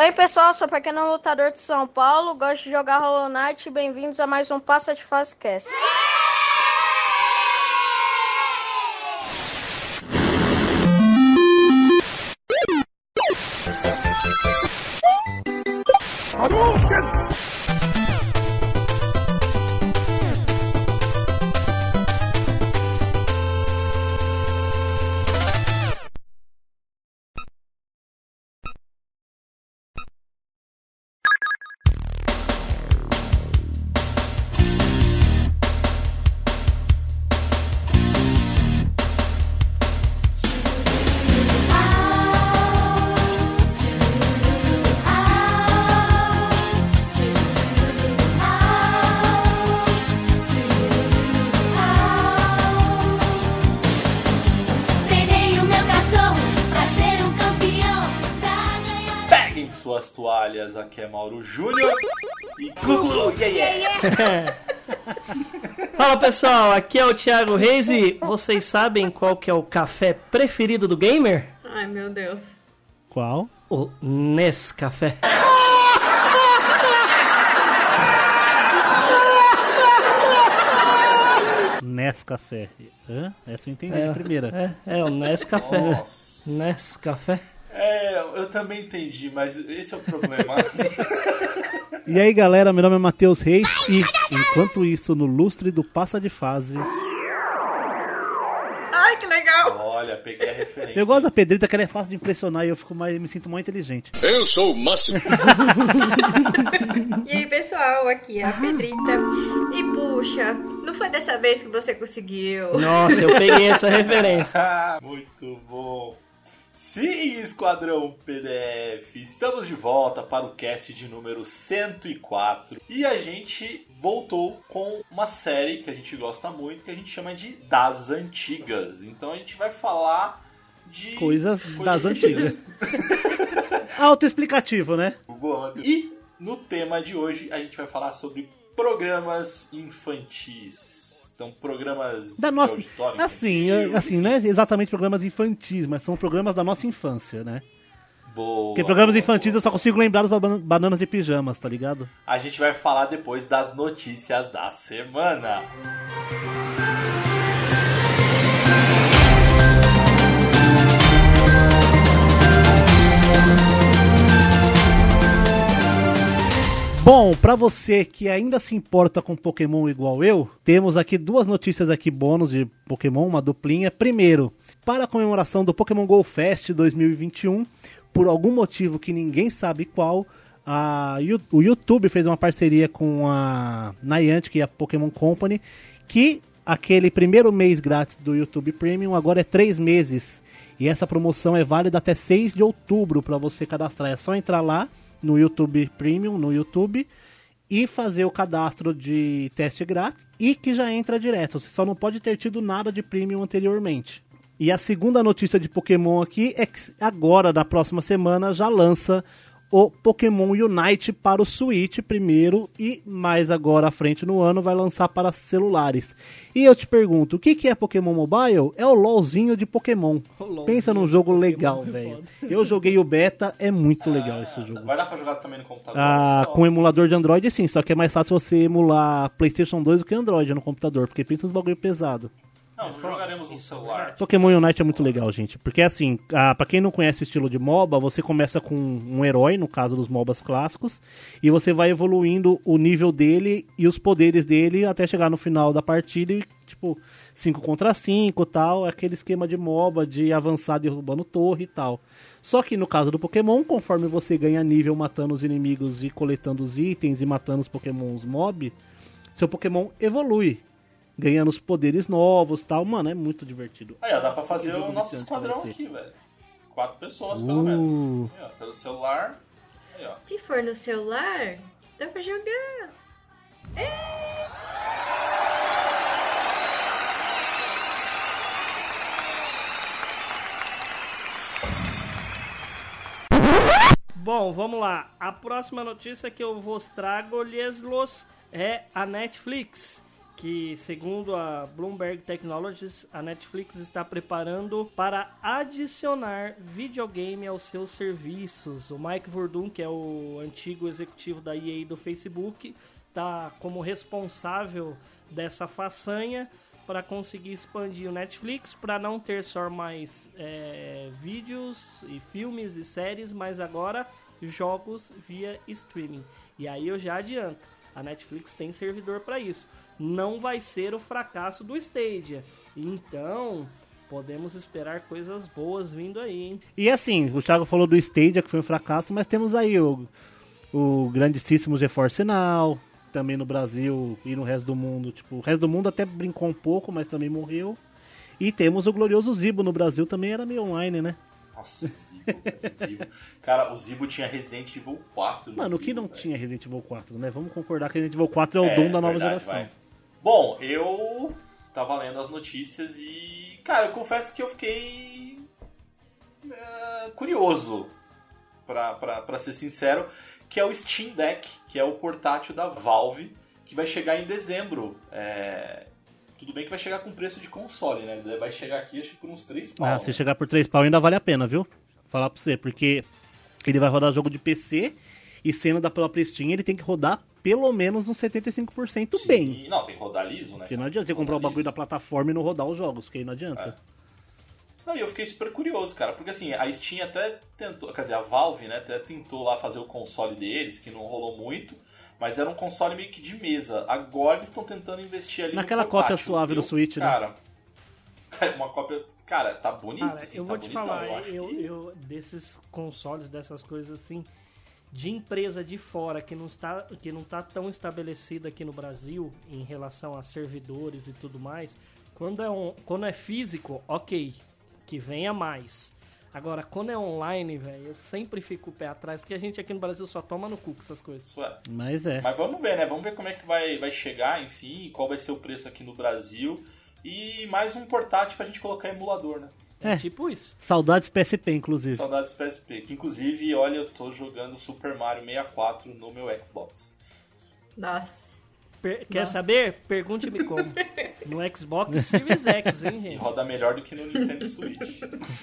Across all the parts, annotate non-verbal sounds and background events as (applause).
Oi pessoal, sou pequeno lutador de São Paulo, gosto de jogar Hollow Knight. Bem-vindos a mais um Passa de Fase Cast. É Júnior e Gugu, yeah, yeah. (laughs) Fala pessoal, aqui é o Thiago Reis e vocês sabem qual que é o café preferido do gamer? Ai, meu Deus. Qual? O Nescafé. Nescafé. Hã? Essa eu entendi a primeira. É, é o Nescafé. Nossa. Nescafé. É, eu também entendi, mas esse é o problema. (laughs) E aí galera, meu nome é Matheus Reis e enquanto isso, no lustre do Passa de Fase, Ai, que legal. Olha, peguei a referência. eu gosto da Pedrita que ela é fácil de impressionar e eu fico mais, me sinto mais inteligente. Eu sou o máximo. E aí, pessoal, aqui é a Pedrita. E puxa, não foi dessa vez que você conseguiu. Nossa, eu peguei essa referência. Ah, (laughs) Muito bom. Sim, Esquadrão PDF, estamos de volta para o cast de número 104 e a gente voltou com uma série que a gente gosta muito, que a gente chama de Das Antigas. Então a gente vai falar de Coisas das antigas. (laughs) Autoexplicativo, né? E no tema de hoje a gente vai falar sobre programas infantis. Então, programas Da de nossa, auditório assim, infantil, é- assim, não é exatamente programas infantis, mas são programas da nossa infância, né? Boa, Porque programas boa, infantis boa. eu só consigo lembrar dos bananas de pijamas, tá ligado? A gente vai falar depois das notícias da semana. Bom, pra você que ainda se importa com Pokémon igual eu, temos aqui duas notícias aqui bônus de Pokémon, uma duplinha. Primeiro, para a comemoração do Pokémon Go Fest 2021, por algum motivo que ninguém sabe qual, a o YouTube fez uma parceria com a Niantic e a Pokémon Company, que aquele primeiro mês grátis do YouTube Premium agora é três meses. E essa promoção é válida até 6 de outubro para você cadastrar. É só entrar lá no YouTube Premium, no YouTube, e fazer o cadastro de teste grátis e que já entra direto. Você só não pode ter tido nada de Premium anteriormente. E a segunda notícia de Pokémon aqui é que agora, da próxima semana, já lança o Pokémon Unite para o Switch primeiro e mais agora à frente no ano vai lançar para celulares. E eu te pergunto, o que, que é Pokémon Mobile? É o LOLzinho de Pokémon. (laughs) LOLzinho Pensa num jogo Pokémon legal, velho. Eu joguei o beta, é muito legal esse jogo. Vai dar pra jogar também no computador? Ah, só? com emulador de Android sim, só que é mais fácil você emular PlayStation 2 do que Android no computador, porque pensa nos bagulho pesado. Não, jogaremos no celular. Pokémon Unite é muito legal, gente, porque assim, ah, pra quem não conhece o estilo de MOBA, você começa com um herói, no caso dos MOBAs clássicos, e você vai evoluindo o nível dele e os poderes dele até chegar no final da partida e, tipo, 5 contra 5 tal, é aquele esquema de MOBA, de avançar derrubando torre e tal. Só que no caso do Pokémon, conforme você ganha nível matando os inimigos e coletando os itens e matando os Pokémons mob, seu Pokémon evolui, ganhando os poderes novos tal. Mano, é muito divertido. Aí, ó, dá pra fazer o nosso esquadrão aqui, velho. Quatro pessoas, pelo Uh. menos. Aí, ó, pelo celular. Aí, ó. Se for no celular, dá pra jogar. Bom, vamos lá. A próxima notícia que eu vos trago lhes é a Netflix, que, segundo a Bloomberg Technologies, a Netflix está preparando para adicionar videogame aos seus serviços. O Mike Verdun, que é o antigo executivo da EA do Facebook, está como responsável dessa façanha para conseguir expandir o Netflix para não ter só mais é, vídeos e filmes e séries, mas agora jogos via streaming. E aí eu já adianto, a Netflix tem servidor para isso. Não vai ser o fracasso do Stadia. Então, podemos esperar coisas boas vindo aí, hein? E assim, o Thiago falou do Stadia, que foi um fracasso, mas temos aí o, o grandíssimo GeForce Now, também no Brasil e no resto do mundo. Tipo, o resto do mundo até brincou um pouco, mas também morreu. E temos o glorioso Zibo no Brasil, também era meio online, né? Nossa, o Zibo, o Zibo. Cara, o Zibo tinha Resident Evil 4. no Mano, o que não velho. tinha Resident Evil 4, né? Vamos concordar que Resident Evil 4 é o É, dom da nova verdade, geração. vai. Bom, eu tava lendo as notícias e, cara, eu confesso que eu fiquei é, curioso, pra, pra, pra ser sincero, que é o Steam Deck, que é o portátil da Valve, que vai chegar em dezembro. É, Tudo bem que vai chegar com preço de console, né? Vai chegar aqui, acho que por uns 3 pau. Ah, se chegar por 3 pau ainda vale a pena, viu? Falar pra você, porque ele vai rodar jogo de PC e sendo da própria Steam, ele tem que rodar pelo menos uns 75% Sim, bem. Não, tem que rodar liso, né? Porque não adianta você comprar o bagulho da plataforma e não rodar os jogos, porque aí não adianta. Não, e eu fiquei super curioso, cara, porque assim, a Steam até tentou, quer dizer, a Valve, né, até tentou lá fazer o console deles, que não rolou muito, mas era um console meio que de mesa. Agora eles estão tentando investir ali Naquela no cópia suave do Eu, Switch, né? Cara, (laughs) uma cópia, cara, tá bonito, Cara, assim, eu tá vou te bonitão, falar, eu acho eu, que- eu- desses consoles, dessas coisas assim, de empresa de fora que não está, que não tá tão estabelecida aqui no Brasil em relação a servidores e tudo mais, quando é, on, quando é físico, ok, que venha mais. Agora, quando é online, velho, eu sempre fico o pé atrás, porque a gente aqui no Brasil só toma no cu com essas coisas. Isso é. Mas é. Mas vamos ver, né? Vamos ver como é que vai, vai chegar, enfim, qual vai ser o preço aqui no Brasil. E mais um portátil pra gente colocar emulador, né? É, É. tipo isso. Saudades PSP, inclusive. Saudades PSP. Que inclusive, olha, eu tô jogando Super Mario 64 no meu Xbox. Nossa. Per- quer Nossa. saber? Pergunte-me como. (laughs) No Xbox Series X, hein, gente? roda melhor do que no Nintendo Switch.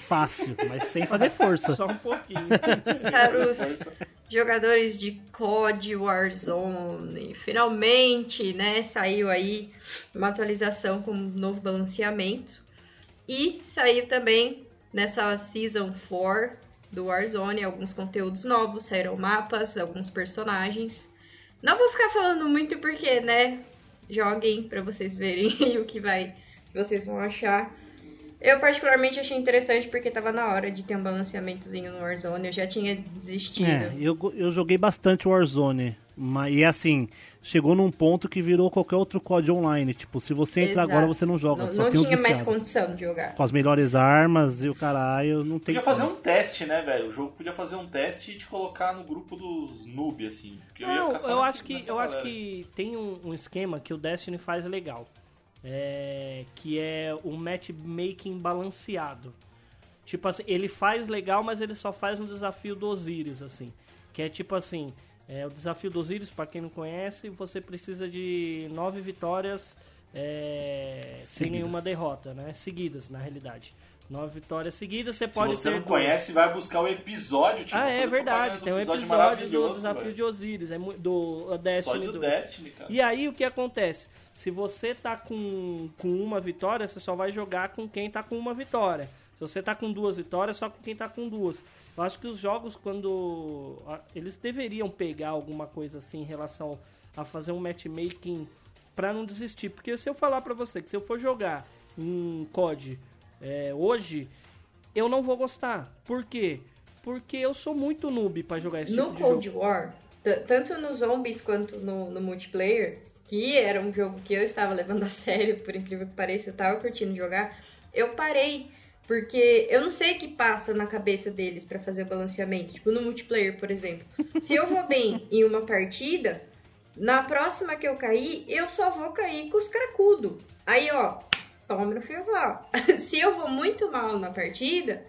Fácil, mas sem fazer força. Só um pouquinho. (laughs) Para os jogadores de COD Warzone, finalmente, né, saiu aí uma atualização com um novo balanceamento. E saiu também nessa Season 4 do Warzone alguns conteúdos novos, saíram mapas, alguns personagens. Não vou ficar falando muito porque, né, joguem pra vocês verem (laughs) o que vai, que vocês vão achar. Eu particularmente achei interessante porque tava na hora de ter um balanceamentozinho no Warzone, eu já tinha desistido. É, eu, eu joguei bastante Warzone. Mas, e assim, chegou num ponto que virou qualquer outro COD online. Tipo, se você entrar Exato. agora, você não joga. Não, só não tinha mais condição de jogar. Com as melhores armas e o caralho, não tem Podia fazer como. um teste, né, velho? O jogo podia fazer um teste e te colocar no grupo dos noob, assim. Porque eu ia Não, ficar só eu nessa- acho que nessa eu acho que tem um, um esquema que o Destiny faz legal, é, que é o matchmaking balanceado. Tipo assim, ele faz legal, mas ele só faz no desafio do Osiris, assim. Que é tipo assim, é, o desafio do Osiris, pra quem não conhece, você precisa de nove vitórias é, sem nenhuma derrota, né? Seguidas, na realidade. Nove vitórias seguidas, você Se pode você ter não duas. conhece, vai buscar o episódio. Tipo, Ah, é verdade. Tem um do episódio do Desafio velho. de Osiris, é do Destiny Só do 2. Destiny, cara. E aí o que acontece? Se você tá com, com uma vitória, você só vai jogar com quem tá com uma vitória. Se você tá com duas vitórias, só com quem tá com duas. Eu acho que os jogos, quando. Eles deveriam pegar alguma coisa assim em relação a fazer um matchmaking pra não desistir. Porque se eu falar pra você que se eu for jogar um COD é, hoje, eu não vou gostar. Por quê? Porque eu sou muito noob pra jogar esse No tipo Cold jogo. War, tanto nos zombies quanto no, no multiplayer, que era um jogo que eu estava levando a (laughs) sério, por incrível que pareça, eu tava curtindo jogar, eu parei. Porque eu não sei o que passa na cabeça deles pra fazer o balanceamento. Tipo, no multiplayer, por exemplo. Se eu vou bem (laughs) em uma partida, na próxima que eu cair, eu só vou cair com os cracudos. Aí, ó, tome no fio (laughs) Se eu vou muito mal na partida,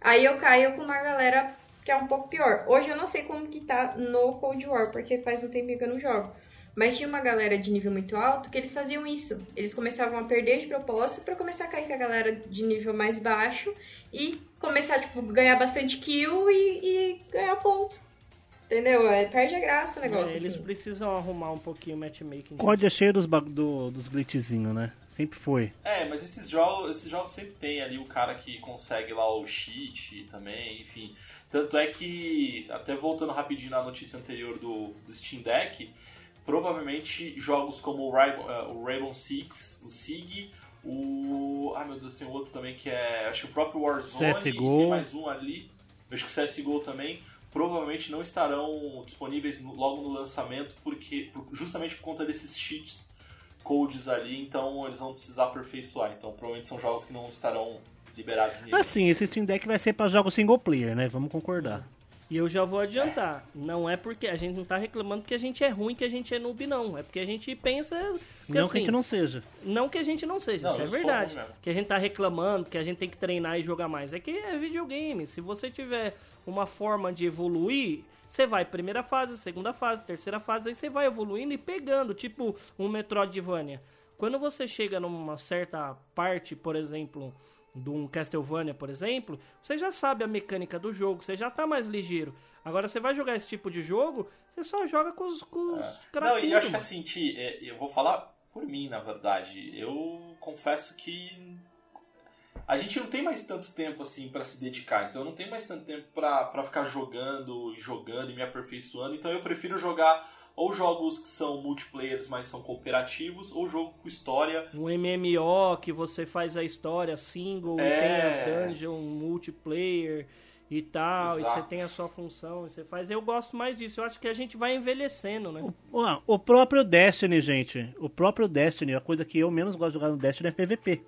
aí eu caio com uma galera que é um pouco pior. Hoje eu não sei como que tá no Cold War, porque faz um tempinho que eu não jogo. Mas tinha uma galera de nível muito alto que eles faziam isso. Eles começavam a perder de propósito pra começar a cair com a galera de nível mais baixo e começar, tipo, ganhar bastante kill e, e ganhar ponto. Entendeu? É, perde a graça o negócio. É, eles assim. precisam arrumar um pouquinho o matchmaking. COD é cheio dos, do, dos glitchzinhos, né? Sempre foi. É, mas esses jogos, esses jogos sempre tem ali o cara que consegue lá o cheat também, enfim. Tanto é que, até voltando rapidinho na notícia anterior do, do Steam Deck, provavelmente jogos como o Rainbow, eh, o Rainbow Six, o SIG, o. Ai meu Deus, tem outro também que é. Acho que o próprio Warzone, CSGO. tem mais um ali. Acho que o CSGO também. Provavelmente não estarão disponíveis logo no lançamento, porque por- justamente por conta desses cheats codes ali, então eles vão precisar aperfeiçoar. Então provavelmente são jogos que não estarão liberados nisso. Assim, esse Steam Deck vai ser pra jogos single player, né? Vamos concordar. E eu já vou adiantar. Não é porque a gente não tá reclamando que a gente é ruim, que a gente é noob, não. É porque a gente pensa. Porque, não assim, que a gente não seja. Não que a gente não seja, Não, isso é verdade. Que a gente tá reclamando, que a gente tem que treinar e jogar mais. É que é videogame. Se você tiver uma forma de evoluir, você vai primeira fase, segunda fase, terceira fase, aí você vai evoluindo e pegando, tipo um Metroidvania. Quando você chega numa certa parte, por exemplo, de um Castlevania, por exemplo, você já sabe a mecânica do jogo, você já tá mais ligeiro. Agora você vai jogar esse tipo de jogo, você só joga com os, com os Não, e eu acho que assim, Ti, é, eu vou falar por mim, na verdade. Eu confesso que a gente não tem mais tanto tempo assim pra se dedicar, então eu não tenho mais tanto tempo pra ficar jogando e jogando e me aperfeiçoando, então eu prefiro jogar ou jogos que são multiplayers, mas são cooperativos, ou jogo com história. Um MMO que você faz a história single, e É. tem as dungeons, multiplayer e tal, e Exato. você tem a sua função, e você faz. Eu gosto mais disso. Eu acho que a gente vai envelhecendo, né? Ó, o próprio Destiny, gente. O próprio Destiny, a coisa que eu menos gosto de jogar no Destiny é PVP.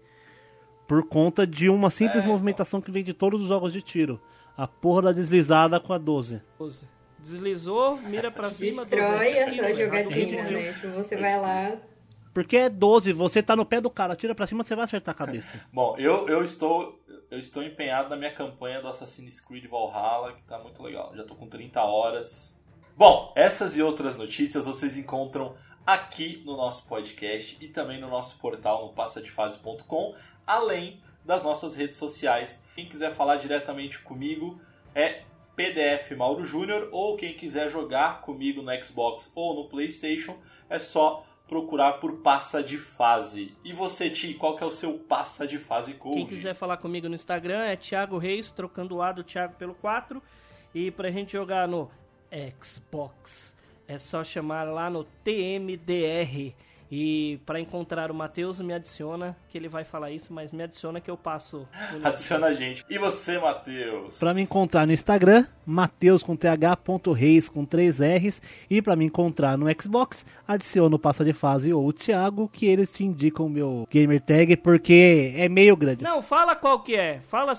Por conta de uma simples É, então. movimentação que vem de todos os jogos de tiro. A porra da deslizada com a 12. Deslizou, mira pra cima, Destrói 12, a sua jogatina, morreu. né? Tipo, você vai lá. Porque é 12, você tá no pé do cara, tira pra cima, você vai acertar a cabeça. (laughs) Bom, eu, eu estou eu estou empenhado na minha campanha do Assassin's Creed Valhalla, que tá muito legal. Já tô com 30 horas. Bom, essas e outras notícias vocês encontram aqui no nosso podcast e também no nosso portal no passadefase.com, além das nossas redes sociais. Quem quiser falar diretamente comigo é PDF Mauro Júnior ou quem quiser jogar comigo no Xbox ou no PlayStation é só procurar por passa de fase. E você, Ti, qual que é o seu passa de fase code? Quem quiser falar comigo no Instagram é Thiago Reis, trocando o A do Thiago pelo 4. E pra gente jogar no Xbox, é só chamar lá no TMDR. E pra encontrar o Matheus, me adiciona, que ele vai falar isso, mas me adiciona que eu passo. (laughs) Adiciona a gente. E você, Matheus? Pra me encontrar no Instagram, Mateus com th.reis com 3 R's. E pra me encontrar no Xbox, adiciona o Passa de Fase ou o Thiago, que eles te indicam o meu gamer tag, porque é meio grande. Não, fala qual que é. Fala,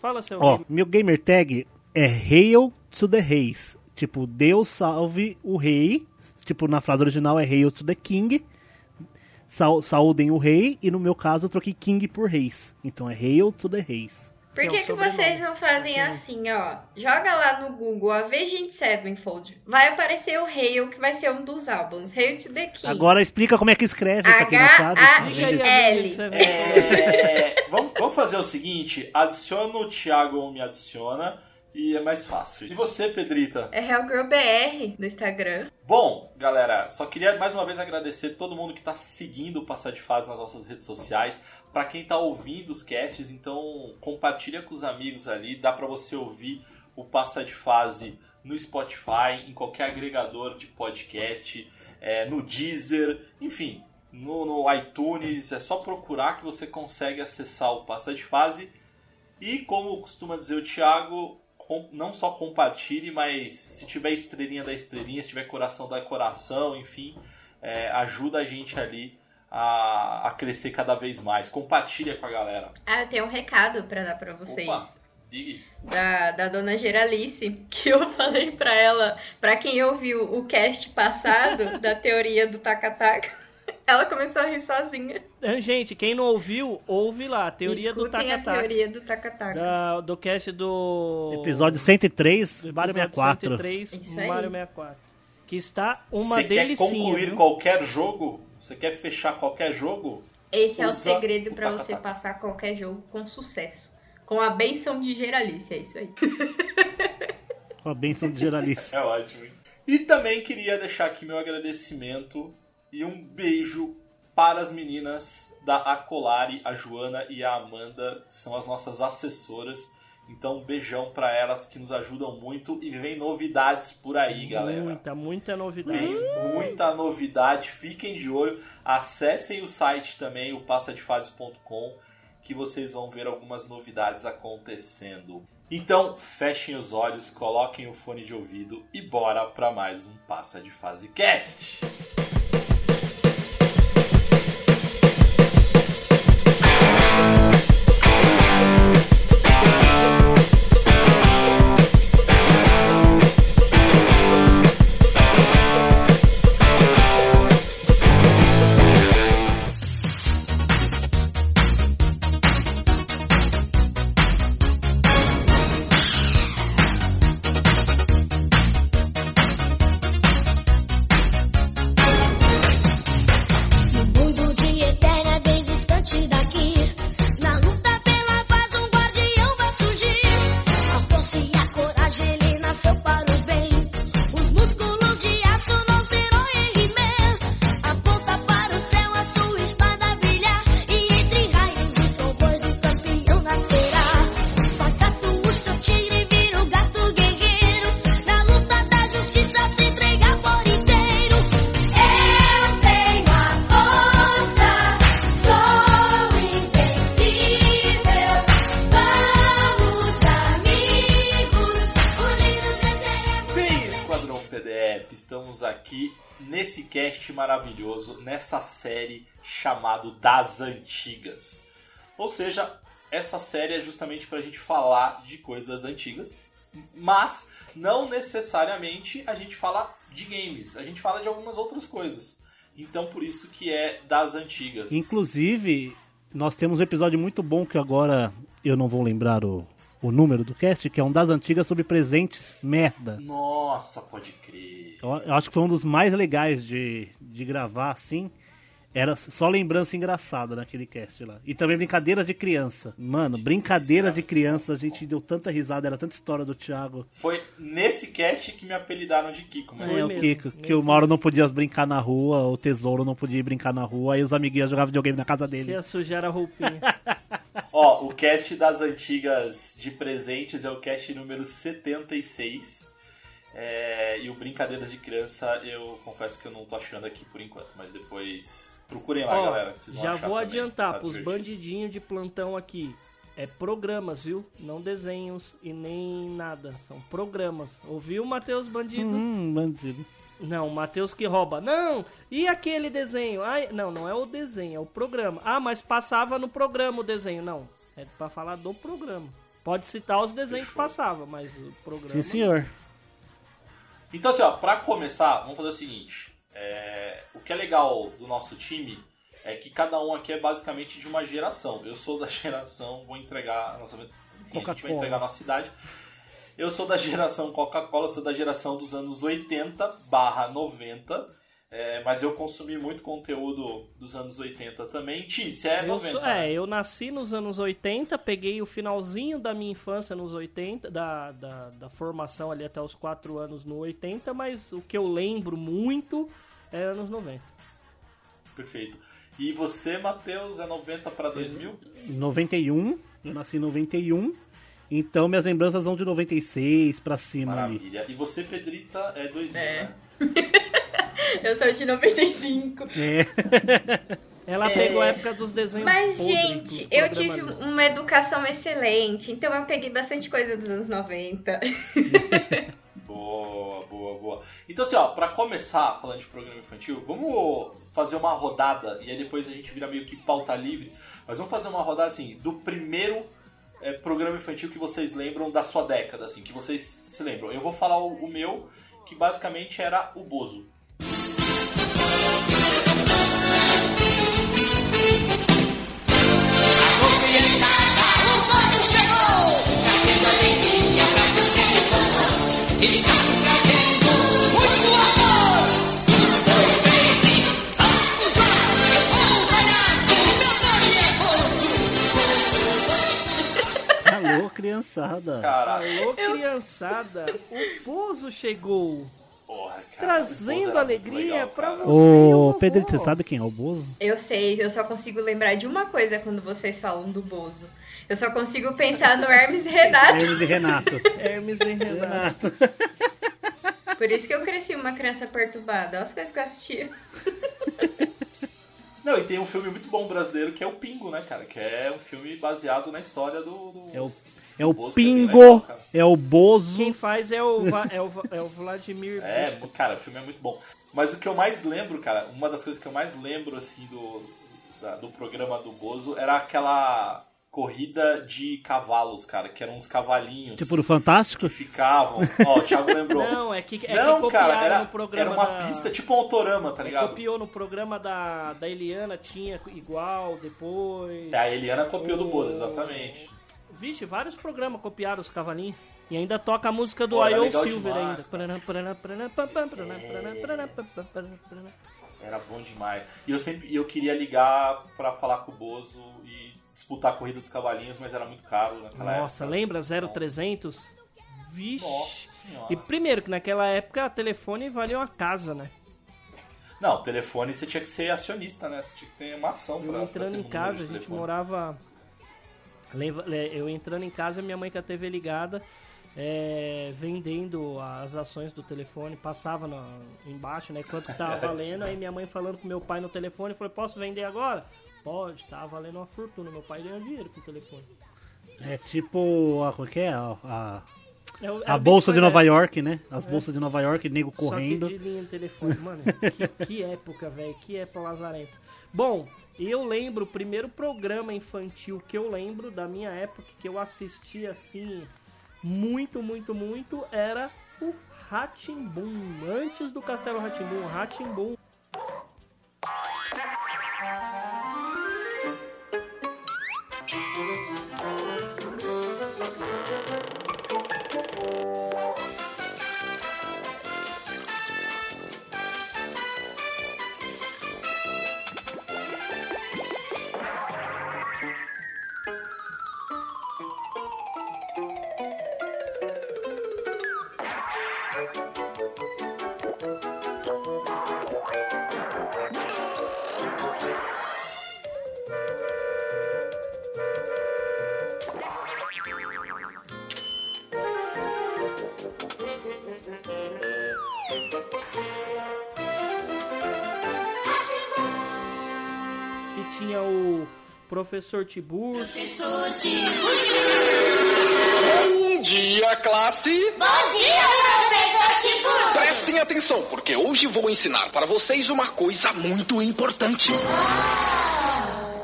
fala seu Ó, nome. meu gamer tag é Hail to the Reis. Tipo, Deus salve o rei. Tipo, na frase original é Hail to the King. Sau- saúdem o rei. E no meu caso eu troquei King por Reis. Então é Hail to the Reis. Por Que é que, vocês não fazem assim, ó? Joga lá no Google Avenged Sevenfold. Vai aparecer o Hail, que vai ser um dos álbuns. Hail to the King. Agora explica como é que escreve, pra quem não sabe. Diga aí, L. amigo, você vê. É, vamos, vamos fazer o seguinte: adiciona o Thiago ou me adiciona. E é mais fácil. E você, Pedrita? É Hellgirl BR no Instagram. Bom, galera, só queria mais uma vez agradecer todo mundo que está seguindo o Passar de Fase nas nossas redes sociais. Para quem está ouvindo os casts, então compartilha com os amigos ali. Dá para você ouvir o Passar de Fase no Spotify, em qualquer agregador de podcast, é, no Deezer, enfim, no, no iTunes. É só procurar que você consegue acessar o Passar de Fase. E como costuma dizer o Thiago, não só compartilhe, mas se tiver estrelinha da estrelinha, se tiver coração da coração, enfim, é, ajuda a gente ali a, a crescer cada vez mais. Compartilha com a galera. Ah, eu tenho um recado pra dar pra vocês. Opa. Da, da dona Geralice, (laughs) que eu falei pra ela, pra quem ouviu o cast passado (laughs) da teoria do taca-taca, ela começou a rir sozinha. Ah, Gente, quem não ouviu, ouve lá. Teoria do Escutem a Taca-Taca. teoria do taca-taca. Da- Do cast do. Episódio 103, do Mario episódio 64. 103, Isso aí. Mario 64. Que está uma Você quer delicinha. concluir viu? qualquer jogo? Você quer fechar qualquer jogo? Esse é o segredo o pra você passar qualquer jogo com sucesso. Com a benção de Geralice, é isso aí. Com a benção de Geralice. (laughs) É ótimo. hein? E também queria deixar aqui meu agradecimento e um beijo para as meninas da Acolari, a Joana e a Amanda, que são as nossas assessoras. Então, um beijão para elas que nos ajudam muito e vem novidades por aí, galera. Muita, muita novidade. Tem muita novidade, fiquem de olho. Acessem o site também, o passadefase.com, que vocês vão ver algumas novidades acontecendo. Então, fechem os olhos, coloquem o fone de ouvido e bora para mais um Passa de Fase Cast. Maravilhoso, nessa série chamado Das Antigas. Ou seja, essa série é justamente para a gente falar de coisas antigas, mas não necessariamente a gente fala de games, a gente fala de algumas outras coisas. Então por isso que é Das Antigas. Inclusive, nós temos um episódio muito bom que agora eu não vou lembrar o, o número do cast, que é um das antigas sobre presentes merda. Nossa, pode crer. Eu, eu acho que foi um dos mais legais de, de gravar assim. Era só lembrança engraçada naquele cast lá. E também brincadeiras de criança. Mano, brincadeiras de criança, a gente deu tanta risada, era tanta história do Thiago. Foi nesse cast que me apelidaram de Kiko, mas Foi É, o mesmo, Kiko, que nesse o Mauro não podia brincar na rua, o Tesouro não podia ir brincar na rua, aí os amiguinhos jogavam videogame na casa Que dele. ia sujar a roupinha. (laughs) Ó, o cast das antigas de presentes é o cast número 76. É, e o Brincadeiras de Criança, eu confesso que eu não tô achando aqui por enquanto, mas depois procurem lá, Ó, galera. Que vocês vão já achar vou também, adiantar tá pros bandidinhos de plantão aqui. É programas, viu? Não desenhos e nem nada. São programas. Ouviu, Matheus Bandido? Hum, bandido. Não, o Matheus que rouba. Não! E aquele desenho? Ai, não, não é o desenho, é o programa. Ah, mas passava no programa o desenho. Não, é pra falar do programa. Pode citar os desenhos que Fechou. passava, mas o programa. Sim, senhor. Então, assim, ó, pra começar, vamos fazer o seguinte. É, o que é legal do nosso time é que cada um aqui é basicamente de uma geração. Eu sou da (laughs) geração, vou entregar a nossa. Enfim, a gente vai entregar a nossa idade. Eu sou da geração Coca-Cola, sou da geração dos anos 80 barra 90. É, mas eu consumi muito conteúdo dos anos 80 também. Ti, você é Eu 90. sou- né? é, eu nasci nos anos 80, peguei o finalzinho da minha infância nos 80, da, da, da formação ali até os 4 anos no 80, mas o que eu lembro muito é anos 90. Perfeito. E você, Matheus, é 90 para 2000? Em 91, eu nasci em 91. Então minhas lembranças vão de 96 pra cima ali. Maravilha. E você, Pedrita, é 2000, É. né? (laughs) (laughs) Eu sou de 95. É. Ela pegou a época dos desenhos Mas, podres gente, eu tive uma educação excelente, então eu peguei bastante coisa dos anos 90. (laughs) Boa, boa, boa. Então, assim, ó, pra começar, falando de programa infantil, vamos fazer uma rodada e aí depois a gente vira meio que pauta livre. Mas vamos fazer uma rodada, assim, do primeiro é, programa infantil que vocês lembram da sua década, assim, que vocês se lembram. Eu vou falar o, o meu, que basicamente era o Bozo. Criançada. Cara, Alô, criançada, o Bozo chegou. porra, cara. Trazendo alegria legal, pra cara. você. o Ô. Pedrito, você sabe quem é o Bozo? Eu sei, eu só consigo lembrar de uma coisa quando vocês falam do Bozo. Eu só consigo pensar no Hermes e Renato. Hermes e Renato. (laughs) Hermes e Renato. Por isso que eu cresci uma criança perturbada. Olha as coisas que eu assistia. (laughs) Não, e tem um filme muito bom brasileiro que é o Pingo, né, cara? Que é um filme baseado na história do. do... É o, é o Bozo é Pingo, legal, é o Bozo. Quem faz é o, Va- é o, Va- é o Vladimir. É, cara, o filme é muito bom. Mas o que eu mais lembro, cara, uma das coisas que eu mais lembro, assim, do, da- do programa do Bozo era aquela corrida de cavalos, cara, que eram uns cavalinhos Tipo do Fantástico? que ficavam. Ó, o Thiago lembrou. (laughs) Não, é que, é Não, que copiaram cara, era, no programa era uma da... pista tipo um autorama, tá é, ligado? Copiou no programa da, da Eliana, tinha igual, depois... É, a Eliana copiou do O- Bozo, exatamente. Vixe, vários programas copiaram os cavalinhos. E ainda toca a música do Pô, era I.O. legal Silver demais, ainda. Paraná. Era bom demais. E eu sempre eu queria ligar pra falar com o Bozo e disputar a corrida dos cavalinhos, mas era muito caro naquela Nossa, época. lembra 0300? Vixe. Nossa senhora. E primeiro que naquela época telefone valia uma casa, né? Não, telefone você tinha que ser acionista, né? Você tinha que ter uma ação pra. Eu pra entrando ter em casa, a gente morava. Eu entrando em casa, minha mãe com a TV ligada, é, vendendo as ações do telefone, passava no- embaixo, né? Quanto que tava (laughs) isso, valendo, aí minha mãe falando com meu pai no telefone, falou, posso vender agora? Pode, tava valendo uma fortuna, meu pai ganhou dinheiro com o telefone. É tipo. A, como é que é? A, a- É o- é a bolsa de Nova né? York, né? As bolsas de Nova York, nego correndo. Só que de linha de telefone, mano. que, que época, velho. Que época lazarenta. Bom, eu lembro, o primeiro programa infantil que eu lembro da minha época, que eu assisti assim, muito, muito, muito, era o Ratimbum. Antes do Castelo Ratimbum, Ratimbum. E Professor Tiburcio. Bom dia, classe! Bom dia, professor Tiburcio! Prestem atenção, porque hoje vou ensinar para vocês uma coisa muito importante.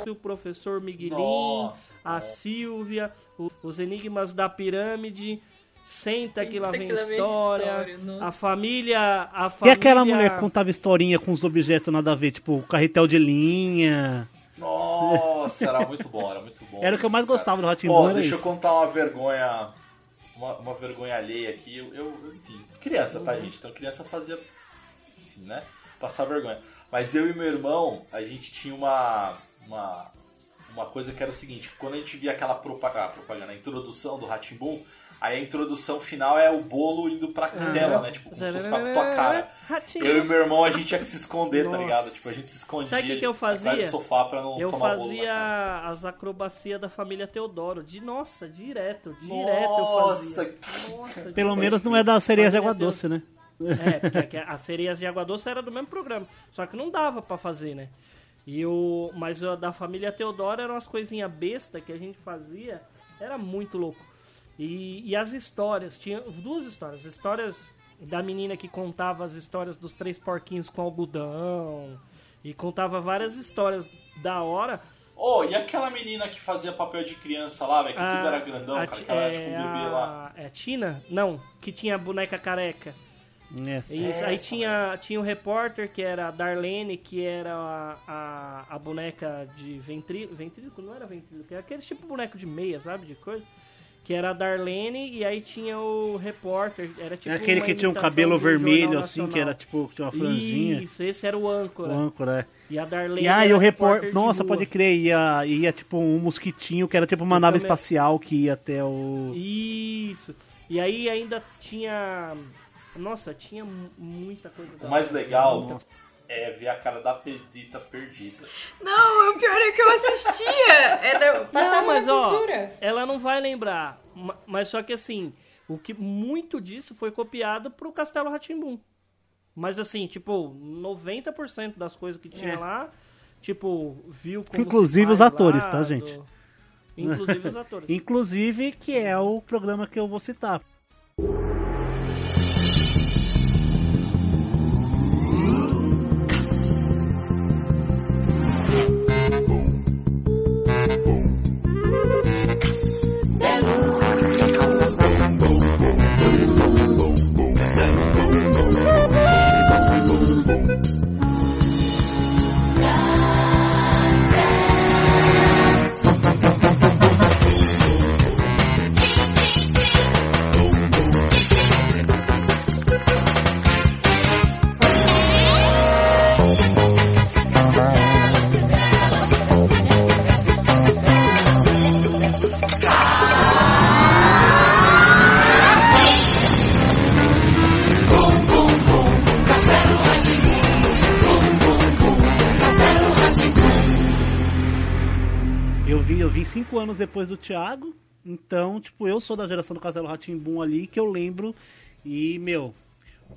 o professor Miguelinho, Nossa, a. Silvia, o- os enigmas da pirâmide, senta que lá vem história, história, a família, a E família... aquela mulher que contava historinha com os objetos nada a ver, tipo carretel de linha. Nossa, era muito bom, era muito bom. Era o que eu mais gostava do Ratimbun, Ó, era deixa eu isso. contar uma vergonha. Uma, uma vergonha alheia aqui. Eu, eu- enfim, criança, Uhum. tá, gente? Então criança fazia. Enfim, né? Passar vergonha. Mas eu e meu irmão, a gente tinha uma. Uma, uma coisa que era o seguinte: quando a gente via aquela propaganda, propaganda a introdução do Ratimbum, aí a introdução final é o bolo indo pra tela, né? Tipo, como se fosse pra tua cara. Ratinho. Eu e meu irmão, a gente tinha que se esconder, tá Nossa. ligado? Tipo, a gente se escondia. Sabe o que que eu atrás fazia? do sofá pra não Eu tomar fazia as acrobacias da família Teodoro. De nossa, direto, direto eu fazia. Nossa, Nossa, Pelo menos não é da sereia de água doce, né? É, porque a sereias de água doce era do mesmo programa. Só que não dava pra fazer, né? E o, mas o da família Teodoro eram umas coisinhas besta que a gente fazia. Era muito louco. E, e as histórias, tinha duas histórias. Histórias da menina que contava as histórias dos três porquinhos com algodão. E contava várias histórias da hora. Oh, e aquela menina que fazia papel de criança lá, velho, que tudo era grandão, a cara, que ela era tipo um bebê a- lá. É a Tina? Não, que tinha a boneca careca. Essa. Isso, aí tinha, tinha o repórter, que era a Darlene, que era a, a, a boneca de ventríloco. Ventríloco? Não era ventríloco, era aquele tipo de boneco de meia, sabe? De coisa. Que era a Darlene, e aí tinha o repórter, era tipo É aquele que tinha um cabelo vermelho, assim, que era tipo, tinha uma franjinha. Isso, esse era o âncora. O âncora, é. E a Darlene E aí era o repórter. Nossa, pode crer, ia, ia tipo um mosquitinho, que era tipo uma Eu nave também. espacial que ia até o. Isso. E aí ainda tinha... Nossa, tinha mu- muita coisa. da O mais legal Muita- é ver a cara da Pedrita perdida. Não, o pior é que eu assistia. Era, passava Não, mas na ó, cultura. ela não vai lembrar. Ma- Mas só que assim, o que muito disso foi copiado pro Castelo Ratimbum. Mas assim, tipo, 90% das coisas que tinha É. lá, tipo, viu como Inclusive os atores, lá, tá, do- gente? Inclusive os (laughs) atores. Inclusive, que é o programa que eu vou citar. Cinco anos depois do Thiago, então, tipo, eu sou da geração do Castelo Ratimbum ali, que eu lembro. E, meu,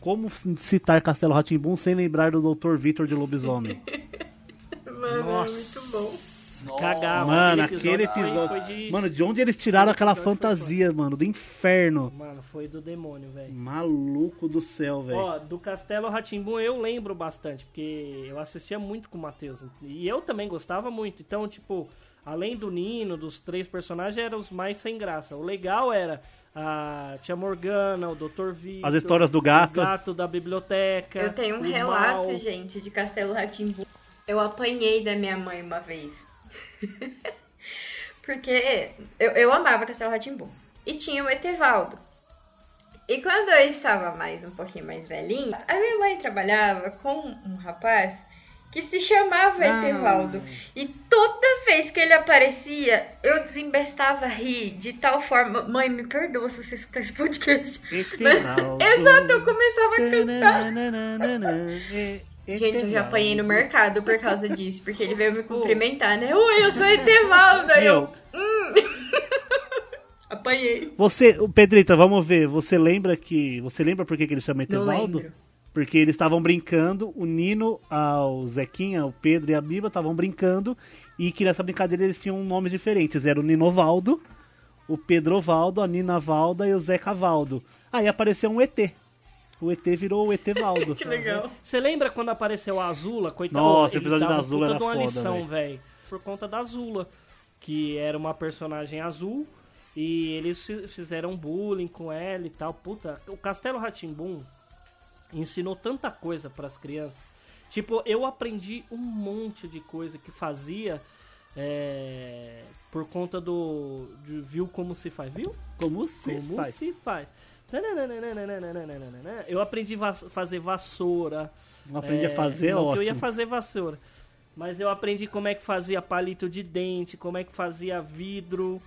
como citar Castelo Ratimbum sem lembrar do Dr. Vitor de Lobisomem? (laughs) Mano, Nossa. é muito bom. Cagava. Mano, aquele episódio. foi de- Mano, de onde eles tiraram aquela episódio foi fantasia, mano? Do inferno. Mano, foi do demônio, velho. Maluco do céu, velho. Ó, do Castelo Ratimbum eu lembro bastante, porque eu assistia muito com o Matheus. E eu também gostava muito. Então, tipo, além do Nino, dos três personagens, eram os mais sem graça. O legal era a Tia Morgana, o Dr. Vitor. As histórias do gato. O gato da biblioteca. Eu tenho um relato, Mal. gente, de Castelo Ratimbu. Eu apanhei da minha mãe uma vez. (laughs) Porque eu, eu amava Castelo Ratimbu. E tinha o Etevaldo. E quando eu estava mais um pouquinho mais velhinha, a minha mãe trabalhava com um rapaz que se chamava Ah. Etevaldo. E toda vez que ele aparecia, eu desembestava a rir de tal forma. Mãe, me perdoa se você escutar esse podcast. Etevaldo. Exato, eu começava a cantar. Gente, eu já apanhei no mercado por causa disso, porque ele veio me cumprimentar, né? Oi, eu sou Etevaldo. Aí eu Meu, (laughs) apanhei. você, o Pedrita, vamos ver. Você lembra que. Você lembra por que, que ele chama Não Etevaldo? lembro. Porque eles estavam brincando, o Nino, a- o Zequinha, o Pedro e a Biba estavam brincando e que nessa brincadeira eles tinham nomes diferentes. Era o Ninovaldo, o Pedrovaldo, a Nina Valda e o Zeca Valdo. Aí apareceu um ET. O ET virou o Etevaldo. (laughs) Que legal. Você lembra quando apareceu a Azula? Coitado, Nossa, o eles episódio da Azula era de uma foda, lição, velho. Por conta da Azula, que era uma personagem azul e eles fi- fizeram bullying com ela e tal. Puta, o Castelo Ratimbum ensinou tanta coisa pras crianças. Tipo, eu aprendi um monte de coisa que fazia é, por conta do de viu como se faz, viu? Como se Como faz? se faz. Eu aprendi a fazer vassoura. Não aprendi a fazer, não ótimo. eu ia fazer vassoura. Mas eu aprendi como é que fazia palito de dente, como é que fazia vidro,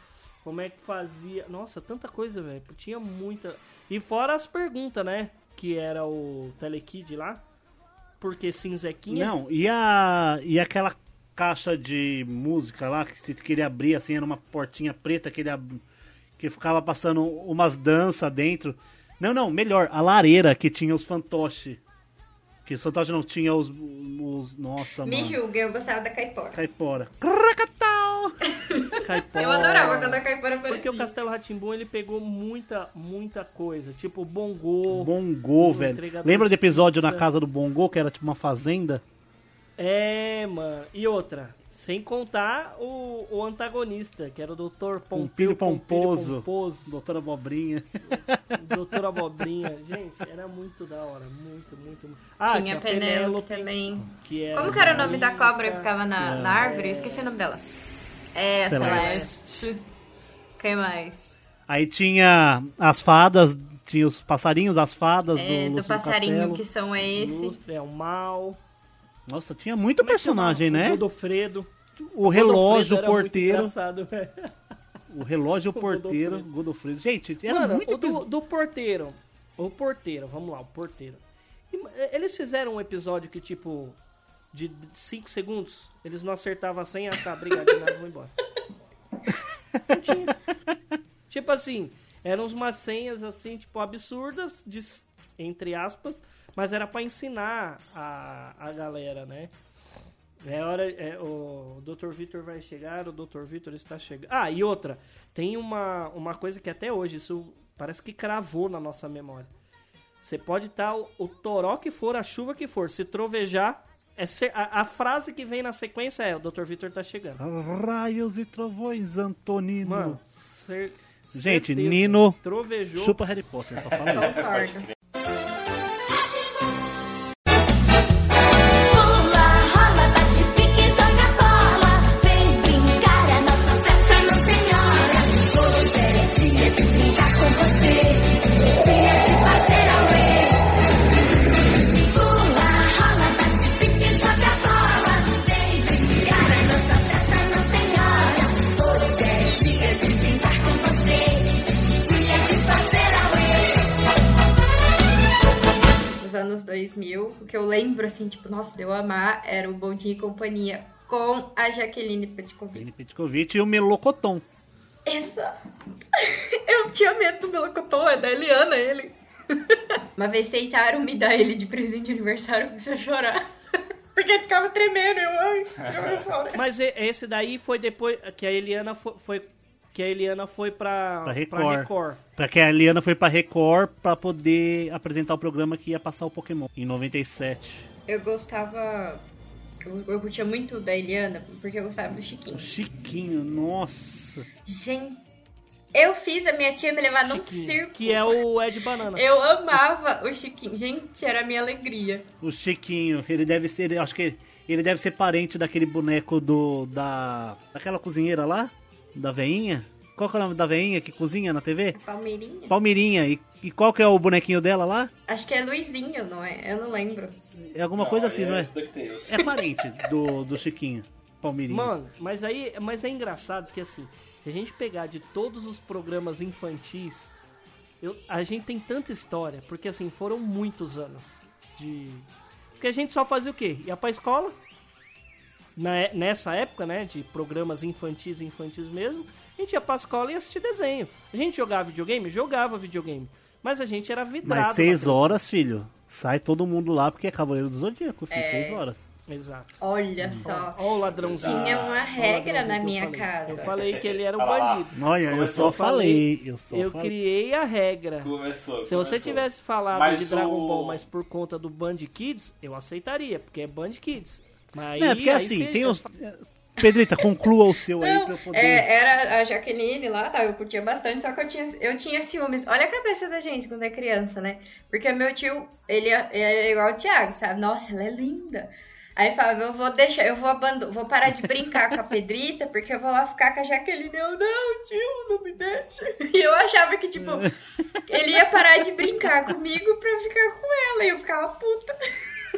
como é que fazia. Nossa, tanta coisa, velho. Tinha muita. E fora as perguntas, né? Que era o Telekid lá. Porque cinzequinha. Não, e, a, e aquela caixa de música lá, que se queria abrir assim, era uma portinha preta que ele ab- que ficava passando umas danças dentro. Não, não, melhor, a lareira que tinha os fantoches. Que os fantoches não tinha os. os nossa, Me mano. julguem, eu gostava da caipora. Caipora. Cracatau! (laughs) caipora. Eu adorava quando a caipora aparecia. Porque o Castelo Ratimbun ele pegou muita, muita coisa. Tipo, bongô. Bongô, velho. Lembra do de episódio na casa do Bongô, que era tipo uma fazenda? É, mano. E outra, sem contar o, o antagonista, que era o Dr. Pompilho Pompilho Pomposo. Pomposo, Doutora Abobrinha. (laughs) Dr. Abobrinha. Gente, era muito da hora. Muito, muito. muito. Ah, Tinha a Penélope também. Que era Como que era o nome da cobra que ficava na, na árvore? Eu esqueci o nome dela. É, Celeste. Celeste. Quem mais? Aí tinha as fadas, tinha os passarinhos, as fadas É, do, do passarinho Castelo. que são esse. É o mal. Nossa, tinha muito Como é personagem, chama? né? O Godofredo. O relógio, (laughs) Godofredo o porteiro. O relógio, o porteiro, Godofredo. Godofredo. Gente, era Mano, muito o do, do porteiro. O porteiro, vamos lá, o porteiro. Eles fizeram um episódio que, tipo, de 5 segundos, eles não acertavam a senha, tá, obrigado, de nada, vou embora. Tinha. Tipo assim, eram umas senhas, assim, tipo, absurdas, de, entre aspas, mas era pra ensinar a, a galera, né? É hora. É, o Dr. Vitor vai chegar, o Dr. Vitor está chegando. Ah, e outra, tem uma, uma coisa que até hoje, isso parece que cravou na nossa memória. Você pode estar o, o toró que for, a chuva que for, se trovejar, é a, a frase que vem na sequência é: o Dr. Vitor tá chegando. Raios e trovões, Antonino. Mano, cer- Gente, certeza. Nino Trovejou. Chupa Harry Potter, só fala isso. Que eu lembro, assim, tipo, nossa, de eu amar, era o Bom Dia e Companhia com a Jaqueline Petkovic. Benny Petkovic e o Melocoton. Essa... (laughs) Eu tinha medo do melocotão, é da Eliana ele. (laughs) Uma vez tentaram me dar ele de presente de aniversário, eu comecei a chorar. (laughs) Porque ele ficava tremendo, eu, ai, eu fora. Mas esse daí foi depois que a Eliana foi. foi- que a Eliana foi pra, Pra Record. pra Record. Pra que a Eliana foi pra Record pra poder apresentar o programa que ia passar o Pokémon em 97. Eu gostava... Eu, eu curtia muito da Eliana, porque eu gostava do Chiquinho. O Chiquinho, nossa. Gente, eu fiz a minha tia me levar num Chiquinho, circo. Que é o Ed Banana. Eu amava o Chiquinho. Gente, era a minha alegria. O Chiquinho, ele deve ser, ele- acho que ele deve ser parente daquele boneco do da daquela cozinheira lá, da veinha. Qual que é o nome da veinha que cozinha na TV? Palmeirinha? Palmeirinha. E, e qual que é o bonequinho dela lá? Acho que é Luizinho, não é? Eu não lembro. É alguma coisa assim, não é? DuckTales. É parente do, do Chiquinho. Palmeirinha. Mano, mas aí mas é engraçado que assim, se a gente pegar de todos os programas infantis, eu- a gente tem tanta história, porque assim, foram muitos anos de. Porque a gente só fazia o quê? Ia pra escola. Na, é- nessa época, né, de programas infantis infantis mesmo, a gente ia pra escola e assistia desenho. A gente jogava videogame? Jogava videogame. Mas a gente era vidrado. Mas seis horas, filho. Sai todo mundo lá porque é Cavaleiro do Zodíaco, filho. Seis horas. Exato. Olha só. Ó o ladrãozinho. Tinha uma regra na minha falei. casa. Eu falei que ele era um bandido. Olha, eu só falei. Eu só Eu falei. criei a regra. Começou. Se você começou. tivesse falado Mas de Dragon o- Ball, mas por conta do Band Kids, eu aceitaria, porque é Band Kids. Mas Não, é porque aí assim, você- tem os. Pedrita, conclua o seu aí pra eu poder. É, era a Jaqueline lá, tá? Eu curtia bastante, só que eu tinha, eu tinha ciúmes. Olha a cabeça da gente quando é criança, né? Porque meu tio, ele é, é igual o Thiago, sabe? Nossa, ela é linda. Aí ele falava, eu vou deixar, eu vou abandonar, vou parar de brincar com a Pedrita, porque eu vou lá ficar com a Jaqueline. Eu, não, tio, não me deixa. E eu achava que, tipo, (laughs) ele ia parar de brincar comigo pra ficar com ela. E eu ficava puta.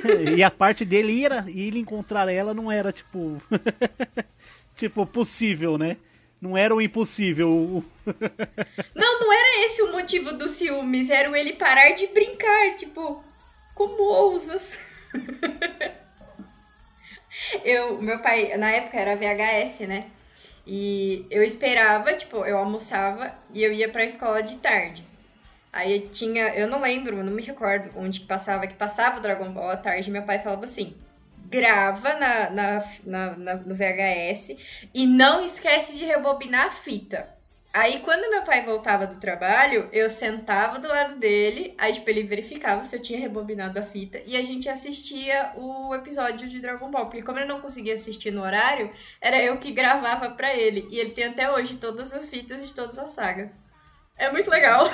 (laughs) E a parte dele ir, ir encontrar ela não era tipo. (laughs) tipo, possível, né? Não era o impossível. (laughs) Não, não era esse o motivo dos ciúmes, era o ele parar de brincar, tipo, como ousas? eu, meu pai, na época era VHS, né? E eu esperava, tipo, eu almoçava e eu ia pra escola de tarde. Aí tinha, eu não lembro, não me recordo onde que passava, que passava o Dragon Ball à tarde, meu pai falava assim: grava na, na, na- na- no VHS e não esquece de rebobinar a fita. Aí, quando meu pai voltava do trabalho, eu sentava do lado dele, aí, tipo, ele verificava se eu tinha rebobinado a fita e a gente assistia o episódio de Dragon Ball. Porque, como ele não conseguia assistir no horário, era eu que gravava pra ele. E ele tem até hoje todas as fitas de todas as sagas. É muito legal.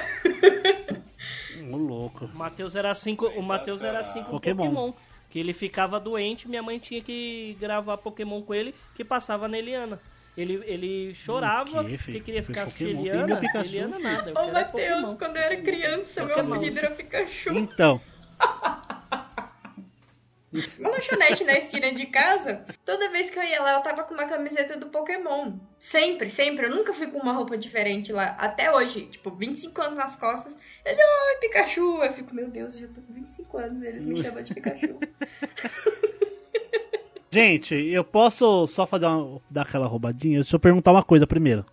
Ô, louco. O Matheus era assim com, o Matheus era assim com Pokémon. Pokémon. Que ele ficava doente, minha mãe tinha que gravar Pokémon com ele, que passava na Eliana. Ele, ele chorava O porque filho? queria ficar assistindo Eliana. meu Eliana nada. Ô, é Matheus, quando eu era criança, meu Pokémon. apelido era Pikachu. Então, (laughs) Uma lanchonete na esquina de casa, toda vez que eu ia lá, eu tava com uma camiseta do Pokémon. Sempre, sempre. Eu nunca fui com uma roupa diferente lá. Até hoje, tipo, 25 anos nas costas. Ele, oi, Pikachu. Eu fico, meu Deus, eu já tô com 25 anos e eles me chamam de Pikachu. (laughs) gente, eu posso só fazer uma, dar aquela roubadinha? Deixa eu perguntar uma coisa primeiro.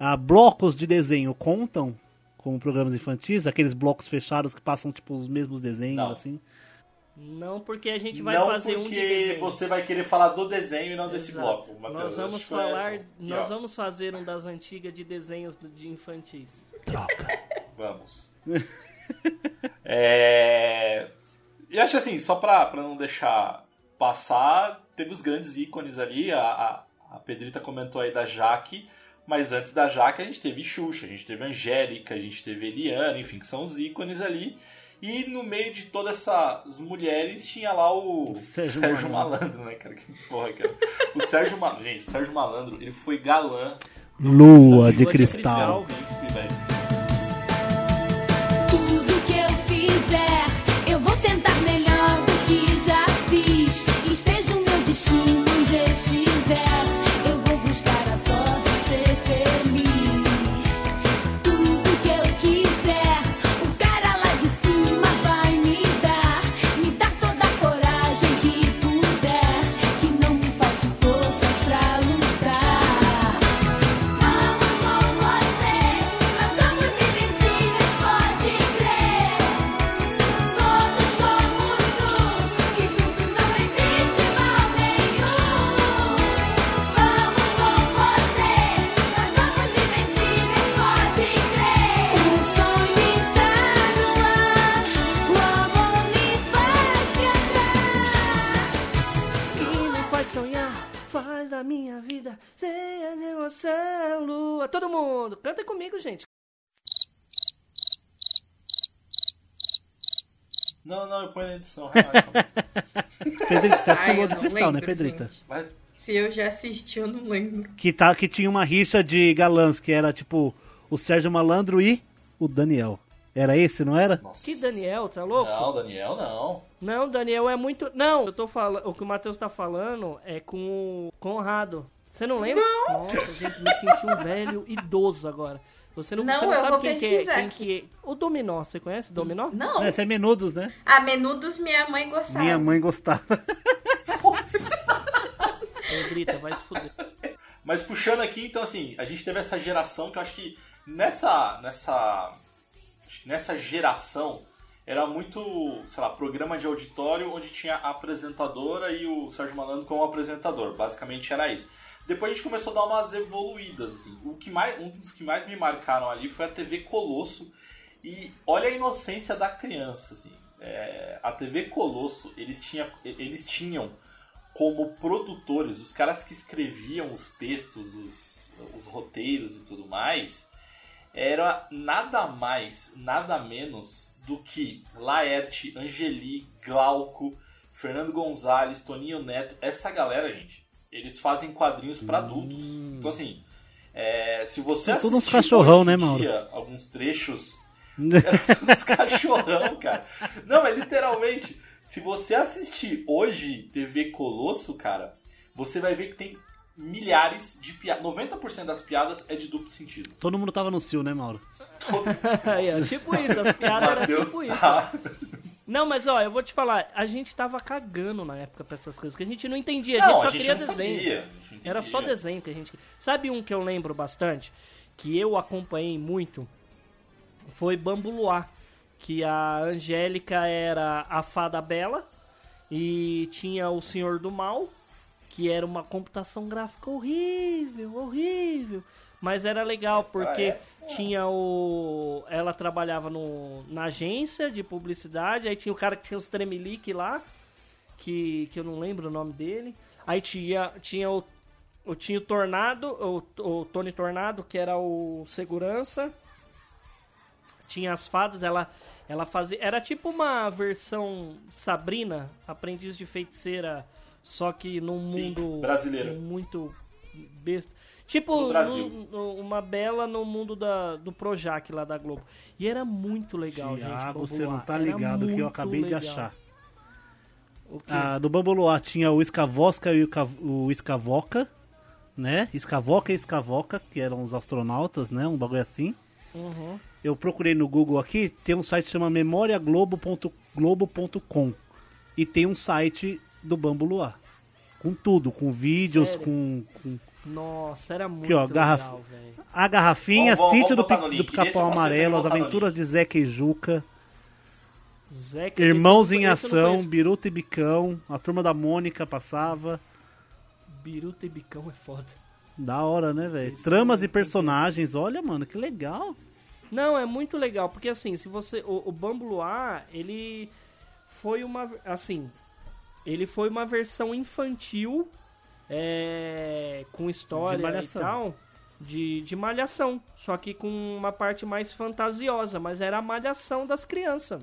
Ah, blocos de desenho contam como programas infantis? Aqueles blocos fechados que passam tipo os mesmos desenhos, Não. assim? Não, porque a gente vai não fazer um de porque desenho. você vai querer falar do desenho e não desse Exato. bloco, Matheus. Nós vamos falar, nós vamos fazer um das antigas de desenhos de infantis. Troca. Vamos. (laughs) é... E acho assim, só pra, pra não deixar passar, teve os grandes ícones ali. A, a, a Pedrita comentou aí da Jaque, mas antes da Jaque a gente teve Xuxa, a gente teve Angélica, a gente teve Eliana, enfim, que são os ícones ali. E no meio de todas essas mulheres tinha lá o (laughs) Sérgio Sérgio, Malandro. Malandro, né, cara? Que porra, cara. O Sérgio Malandro, gente, o Sérgio Malandro, ele foi galã Lua de de cristal. cristal. príncipe. Tudo que eu fizer, Não, não, eu ponho na edição. (laughs) Pedrita, você assistiu eu de não cristal, né, lembro, Pedrita? gente. Vai. Se eu já assisti, eu não lembro. Que, tá, que tinha uma rixa de galãs, que era tipo o Sérgio Malandro e o Daniel. Era esse, não era? Nossa. Que Daniel, tá louco? Não, Daniel não. Não, Daniel é muito. Não, eu tô falando. O que o Matheus tá falando é com o Conrado. Você não lembra? Nossa, gente, me senti um velho idoso agora. Você não, Não, você não eu sabe vou quem que é, pesquisar quem aqui. que é. O Dominó, você conhece o Dominó? Não. Esse é Menudos, né? A menudos minha mãe gostava. Minha mãe gostava. Pedrita, vai se fuder. Mas puxando aqui, então assim, a gente teve essa geração que eu acho que nessa. nessa. Acho que nessa geração era muito, sei lá, programa de auditório onde tinha a apresentadora e o Sérgio Malandro como apresentador. Basicamente era isso. Depois a gente começou a dar umas evoluídas, assim. O que mais, um dos que mais me marcaram ali foi a TV Colosso. E olha a inocência da criança, assim. É, a TV Colosso, eles, tinha, eles tinham como produtores, os caras que escreviam os textos, os, os roteiros e tudo mais, era nada mais, nada menos do que Laerte, Angeli, Glauco, Fernando Gonzalez, Toninho Neto, essa galera, gente, eles fazem quadrinhos para adultos. Então, assim, é, se você todos uns assistir cachorrão, né, dia alguns trechos era (laughs) tudo (laughs) uns cachorrão, cara. Não, mas literalmente, se você assistir hoje TV Colosso, cara, você vai ver que tem milhares de piadas. 90% das piadas é de duplo sentido. Todo mundo tava no cio, né, Mauro? (laughs) Todo... Tipo isso, as piadas eram tipo isso. tá- Não, mas ó, eu vou te falar, a gente tava cagando na época pra essas coisas, porque a gente não entendia, a Não, gente só a gente queria desenho. sabia, Era só desenho que a gente. Sabe um que eu lembro bastante? Que eu acompanhei muito? Foi Bambu Luar. Que a Angélica era a fada bela. E tinha o Senhor do Mal. Que era uma computação gráfica horrível, horrível. Mas era legal porque Ah, é? tinha o. Ela trabalhava no, na agência de publicidade. Aí tinha o cara que tinha os tremelique lá. Que, que eu não lembro o nome dele. Aí tinha, tinha o eu tinha o Tornado, o, o Tony Tornado, que era o segurança. Tinha as fadas, ela, ela fazia. Era tipo uma versão Sabrina, aprendiz de feiticeira, só que num Sim, mundo brasileiro. muito besta. Tipo, uma bela no mundo da, do Projac lá da Globo. E era muito legal, gente. Bambu você não tá ligado que eu acabei de legal. achar. O quê? Ah, no Bambu Luar tinha o Escavosca e o Escavoca, né? Escavoca e Escavoca, que eram os astronautas, né? Um bagulho assim. Uhum. Eu procurei no Google aqui, tem um site que chama memoriaglobo.globo.com e tem um site do Bambu Luar. Com tudo, com vídeos, Sério? com, com Nossa, era muito Aqui, ó, garraf- legal, velho. a garrafinha, sítio do, do link. Pica-Pau Amarelo, as no aventuras de Zeca e Juca, Zeca, Irmãos em Ação. Biruta e Bicão, a turma da Mônica passava. Biruta e Bicão é foda. Da hora, né, velho? Tramas eu e personagens, olha, mano, que legal. Não, é muito legal, porque assim, se você. O, o Bambu Luar, ele foi uma. Assim. Ele foi uma versão infantil. É, com história De e tal. De, de malhação. Só que com uma parte mais fantasiosa. Mas era a malhação das crianças.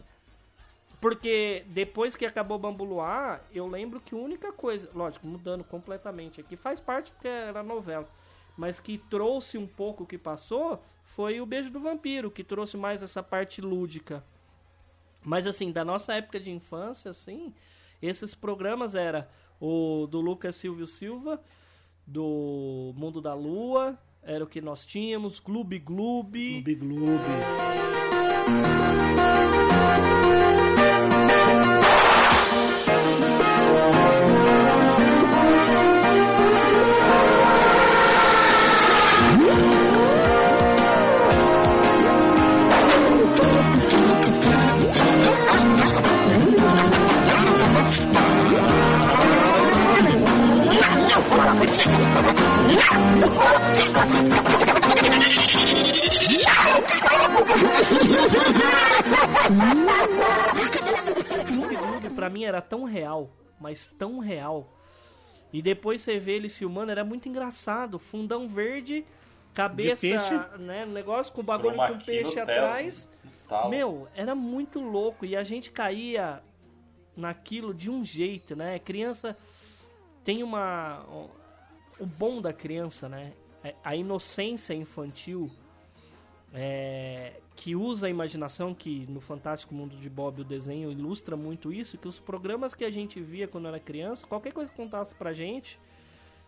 Porque depois que acabou o Bambu Luar, eu lembro que a única coisa, lógico, mudando completamente aqui, faz parte porque era novela, mas que trouxe um pouco o que passou foi o Beijo do Vampiro, que trouxe mais essa parte lúdica. Mas assim, da nossa época de infância, assim, esses programas era o do Lucas Silvio Silva, do Mundo da Lua, era o que nós tínhamos, Gloob Gloob. Gloob Gloob. Gloob Gloob pra mim era tão real, mas tão real. E depois você vê eles filmando, era muito engraçado. Fundão verde, cabeça, peixe. né? Negócio com bagulho com peixe atrás. Tal. Meu, era muito louco. E a gente caía naquilo de um jeito, né? Criança tem uma. O bom da criança, né? É A inocência infantil é, que usa a imaginação, que no Fantástico Mundo de Bob o desenho ilustra muito isso, que os programas que a gente via quando era criança, qualquer coisa que contasse pra gente,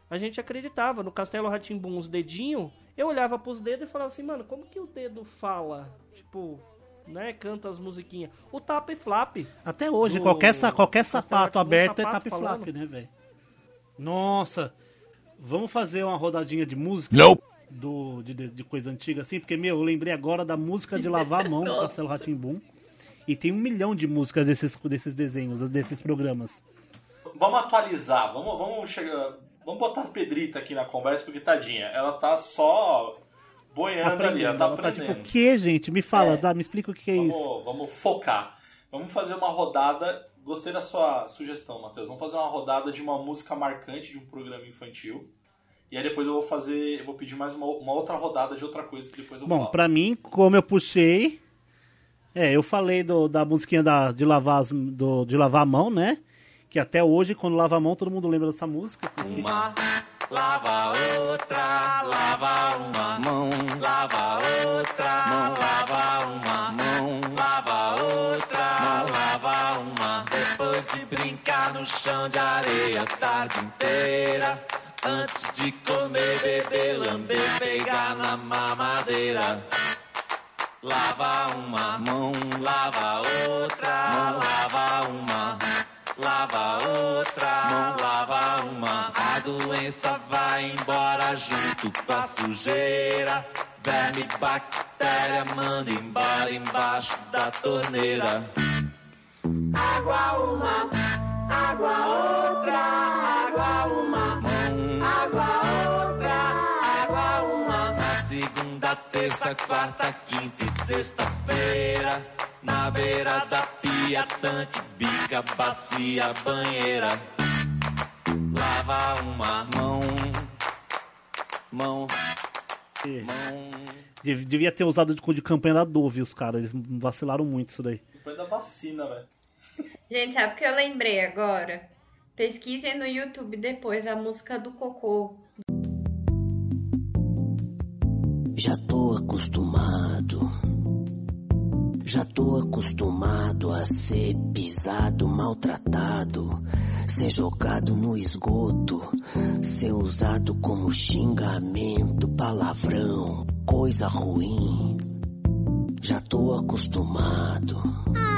a gente acreditava. No Castelo Ratimbum, os dedinhos, eu olhava pros dedos e falava assim, mano, como que o dedo fala? Tipo, né, canta as musiquinhas. O tapa e flap. Até hoje, Do- qualquer, qualquer sapato aberto é tap falando. flap, né, velho? Nossa, vamos fazer uma rodadinha de música? Do, de, de- coisa antiga assim, porque, meu, eu lembrei agora da música de lavar a mão (laughs) do Castelo Ratimbum. E tem um milhão de músicas desses, desses desenhos, desses programas. Vamos atualizar, vamos, vamos chegar. Vamos botar a Pedrita aqui na conversa, porque tadinha, ela tá só boiando ali, ela tá Ela tá aprendendo. tipo, o que, gente? Me fala, É. dá, me explica o que é isso. Vamos, vamos focar. Vamos fazer uma rodada. Gostei da sua sugestão, Matheus. Vamos fazer uma rodada de uma música marcante de um programa infantil. E aí depois eu vou fazer. Eu vou pedir mais uma, uma outra rodada de outra coisa que depois eu Bom, falo. pra mim, como eu puxei. É, eu falei do- da musiquinha da, de, lavar as- do- de lavar a mão, né? Que até hoje, quando lava a mão, todo mundo lembra dessa música. porque- Uma lava outra, lava uma mão, lava outra, mão, lava uma chão de areia a tarde inteira, antes de comer, beber, lamber, pegar na mamadeira. Lava uma mão, lava outra, mão, lava uma. Lava outra, mão, lava uma. A doença vai embora junto com a sujeira. Verme, bactéria, manda embora embaixo da torneira. Água uma, água outra, água uma. Mão, água outra, água uma. Na segunda, terça, quarta, quinta e sexta-feira. Na beira da pia, tanque, bica, bacia, banheira. Lava uma mão, mão, mão. Dev- Devia ter usado de, de campanha da Dove, os caras. Eles vacilaram muito isso daí. Depois da vacina, velho. Gente, sabe o que eu lembrei agora? Pesquisem no YouTube depois a música do Cocô. Já tô acostumado. Já tô acostumado a ser pisado, maltratado, ser jogado no esgoto, ser usado como xingamento, palavrão, coisa ruim. Já tô acostumado. Ah.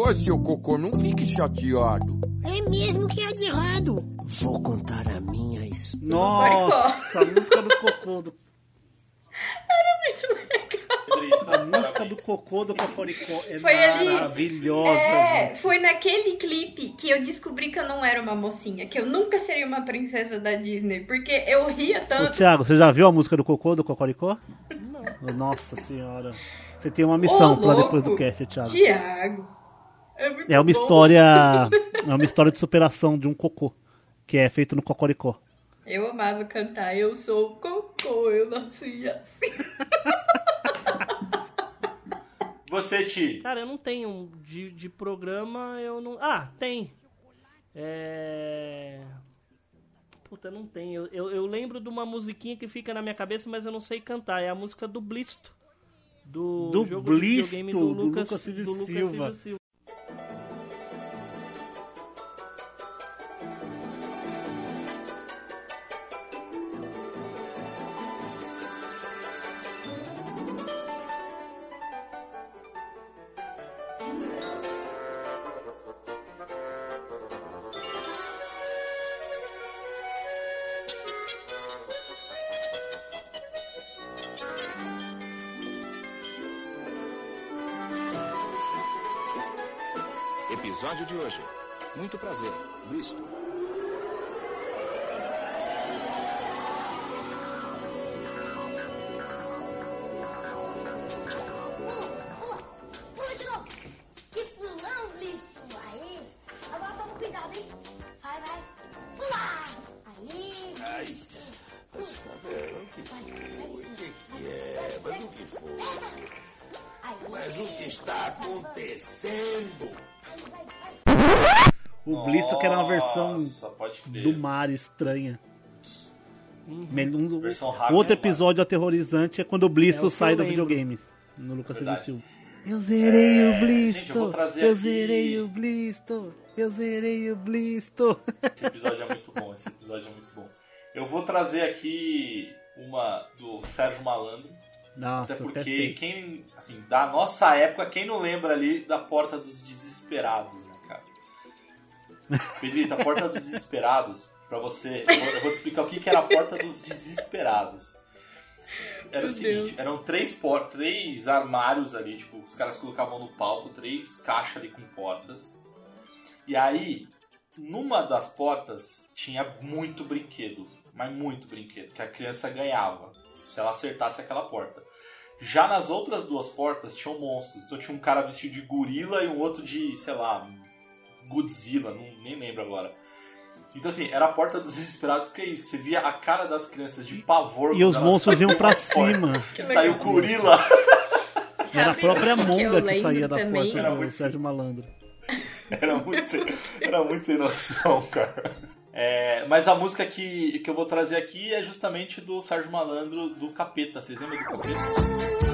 Ô, seu cocô, não fique chateado. É mesmo que é de errado. Vou contar a minha história. Nossa, a música do cocô do A música do cocô do Cocoricó é Foi ali. maravilhosa. É, gente. foi naquele clipe que eu descobri que eu não era uma mocinha, que eu nunca seria uma princesa da Disney, porque eu ria Ô, tanto. Thiago, você já viu a música do cocô do Cocoricó? Não. Nossa senhora. Você tem uma missão Ô, pra louco, depois do cast, Thiago. Tiago. É, É uma bom. história. É uma história de superação de um cocô. Que é feito no Cocoricó. Eu amava cantar, eu sou cocô, eu nasci assim. (laughs) Você, Ti. Cara, eu não tenho de, de programa, eu não. Ah, tem. É. Puta, não tem. Eu, eu, eu lembro de uma musiquinha que fica na minha cabeça, mas eu não sei cantar. É a música do Blisto. Do, Do jogo de Blisto, videogame do do Lucas, Lucas Silva do Lucas Silva. Hoje. Muito prazer, Bristo. O Blisto que era uma versão do Mario estranha. Mel- um- Versão o outro episódio aterrorizante é quando o Blisto É o sai do lembro. videogame. No Lucas Silva Verdade. Silva. Eu zerei o É, Blisto. gente, eu eu aqui- zerei o Blisto. Eu zerei o Blisto. Esse episódio é muito bom, esse episódio é muito bom. Eu vou trazer aqui uma do Sérgio Malandro. Nossa, até até porque sei. quem, assim, da nossa época, quem não lembra ali da Porta dos Desesperados, né? Pedrito, a Porta dos Desesperados, pra você, eu vou, eu vou te explicar o que, que era a Porta dos Desesperados. Era o Meu seguinte, Deus. eram três, por, três armários ali, tipo, os caras colocavam no palco, três caixas ali com portas. E aí, numa das portas tinha muito brinquedo, mas muito brinquedo, que a criança ganhava se ela acertasse aquela porta. Já nas outras duas portas tinham monstros. Então tinha um cara vestido de gorila e um outro de, sei lá, Godzilla, não, nem lembro agora. Então assim, era a porta dos desesperados, porque é isso, você via a cara das crianças de pavor. E os monstros iam pra cima. Que saiu o gorila. (laughs) Era a própria que Monga que lembro saía da também? porta Era do muito- Sérgio Malandro. Era muito sem, era muito sem noção, cara. É, mas a música que, que eu vou trazer aqui é justamente do Sérgio Malandro, do Capeta. Vocês lembram do Capeta?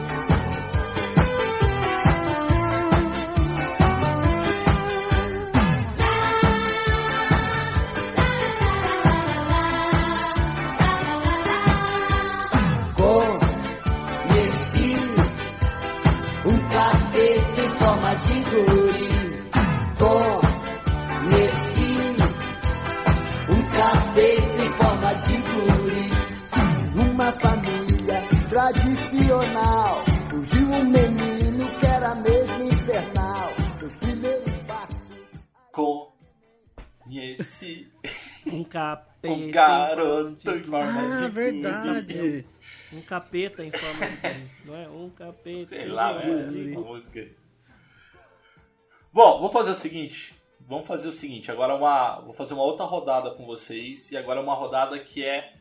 Um capeta. (laughs) um garoto em forma Ah, de verdade. Um capeta em forma de. Não é? Um capeta. Sei lá, é essa música. aí. Bom, vou fazer o seguinte. Vamos fazer o seguinte. Agora uma, vou fazer uma outra rodada com vocês. E agora uma rodada que é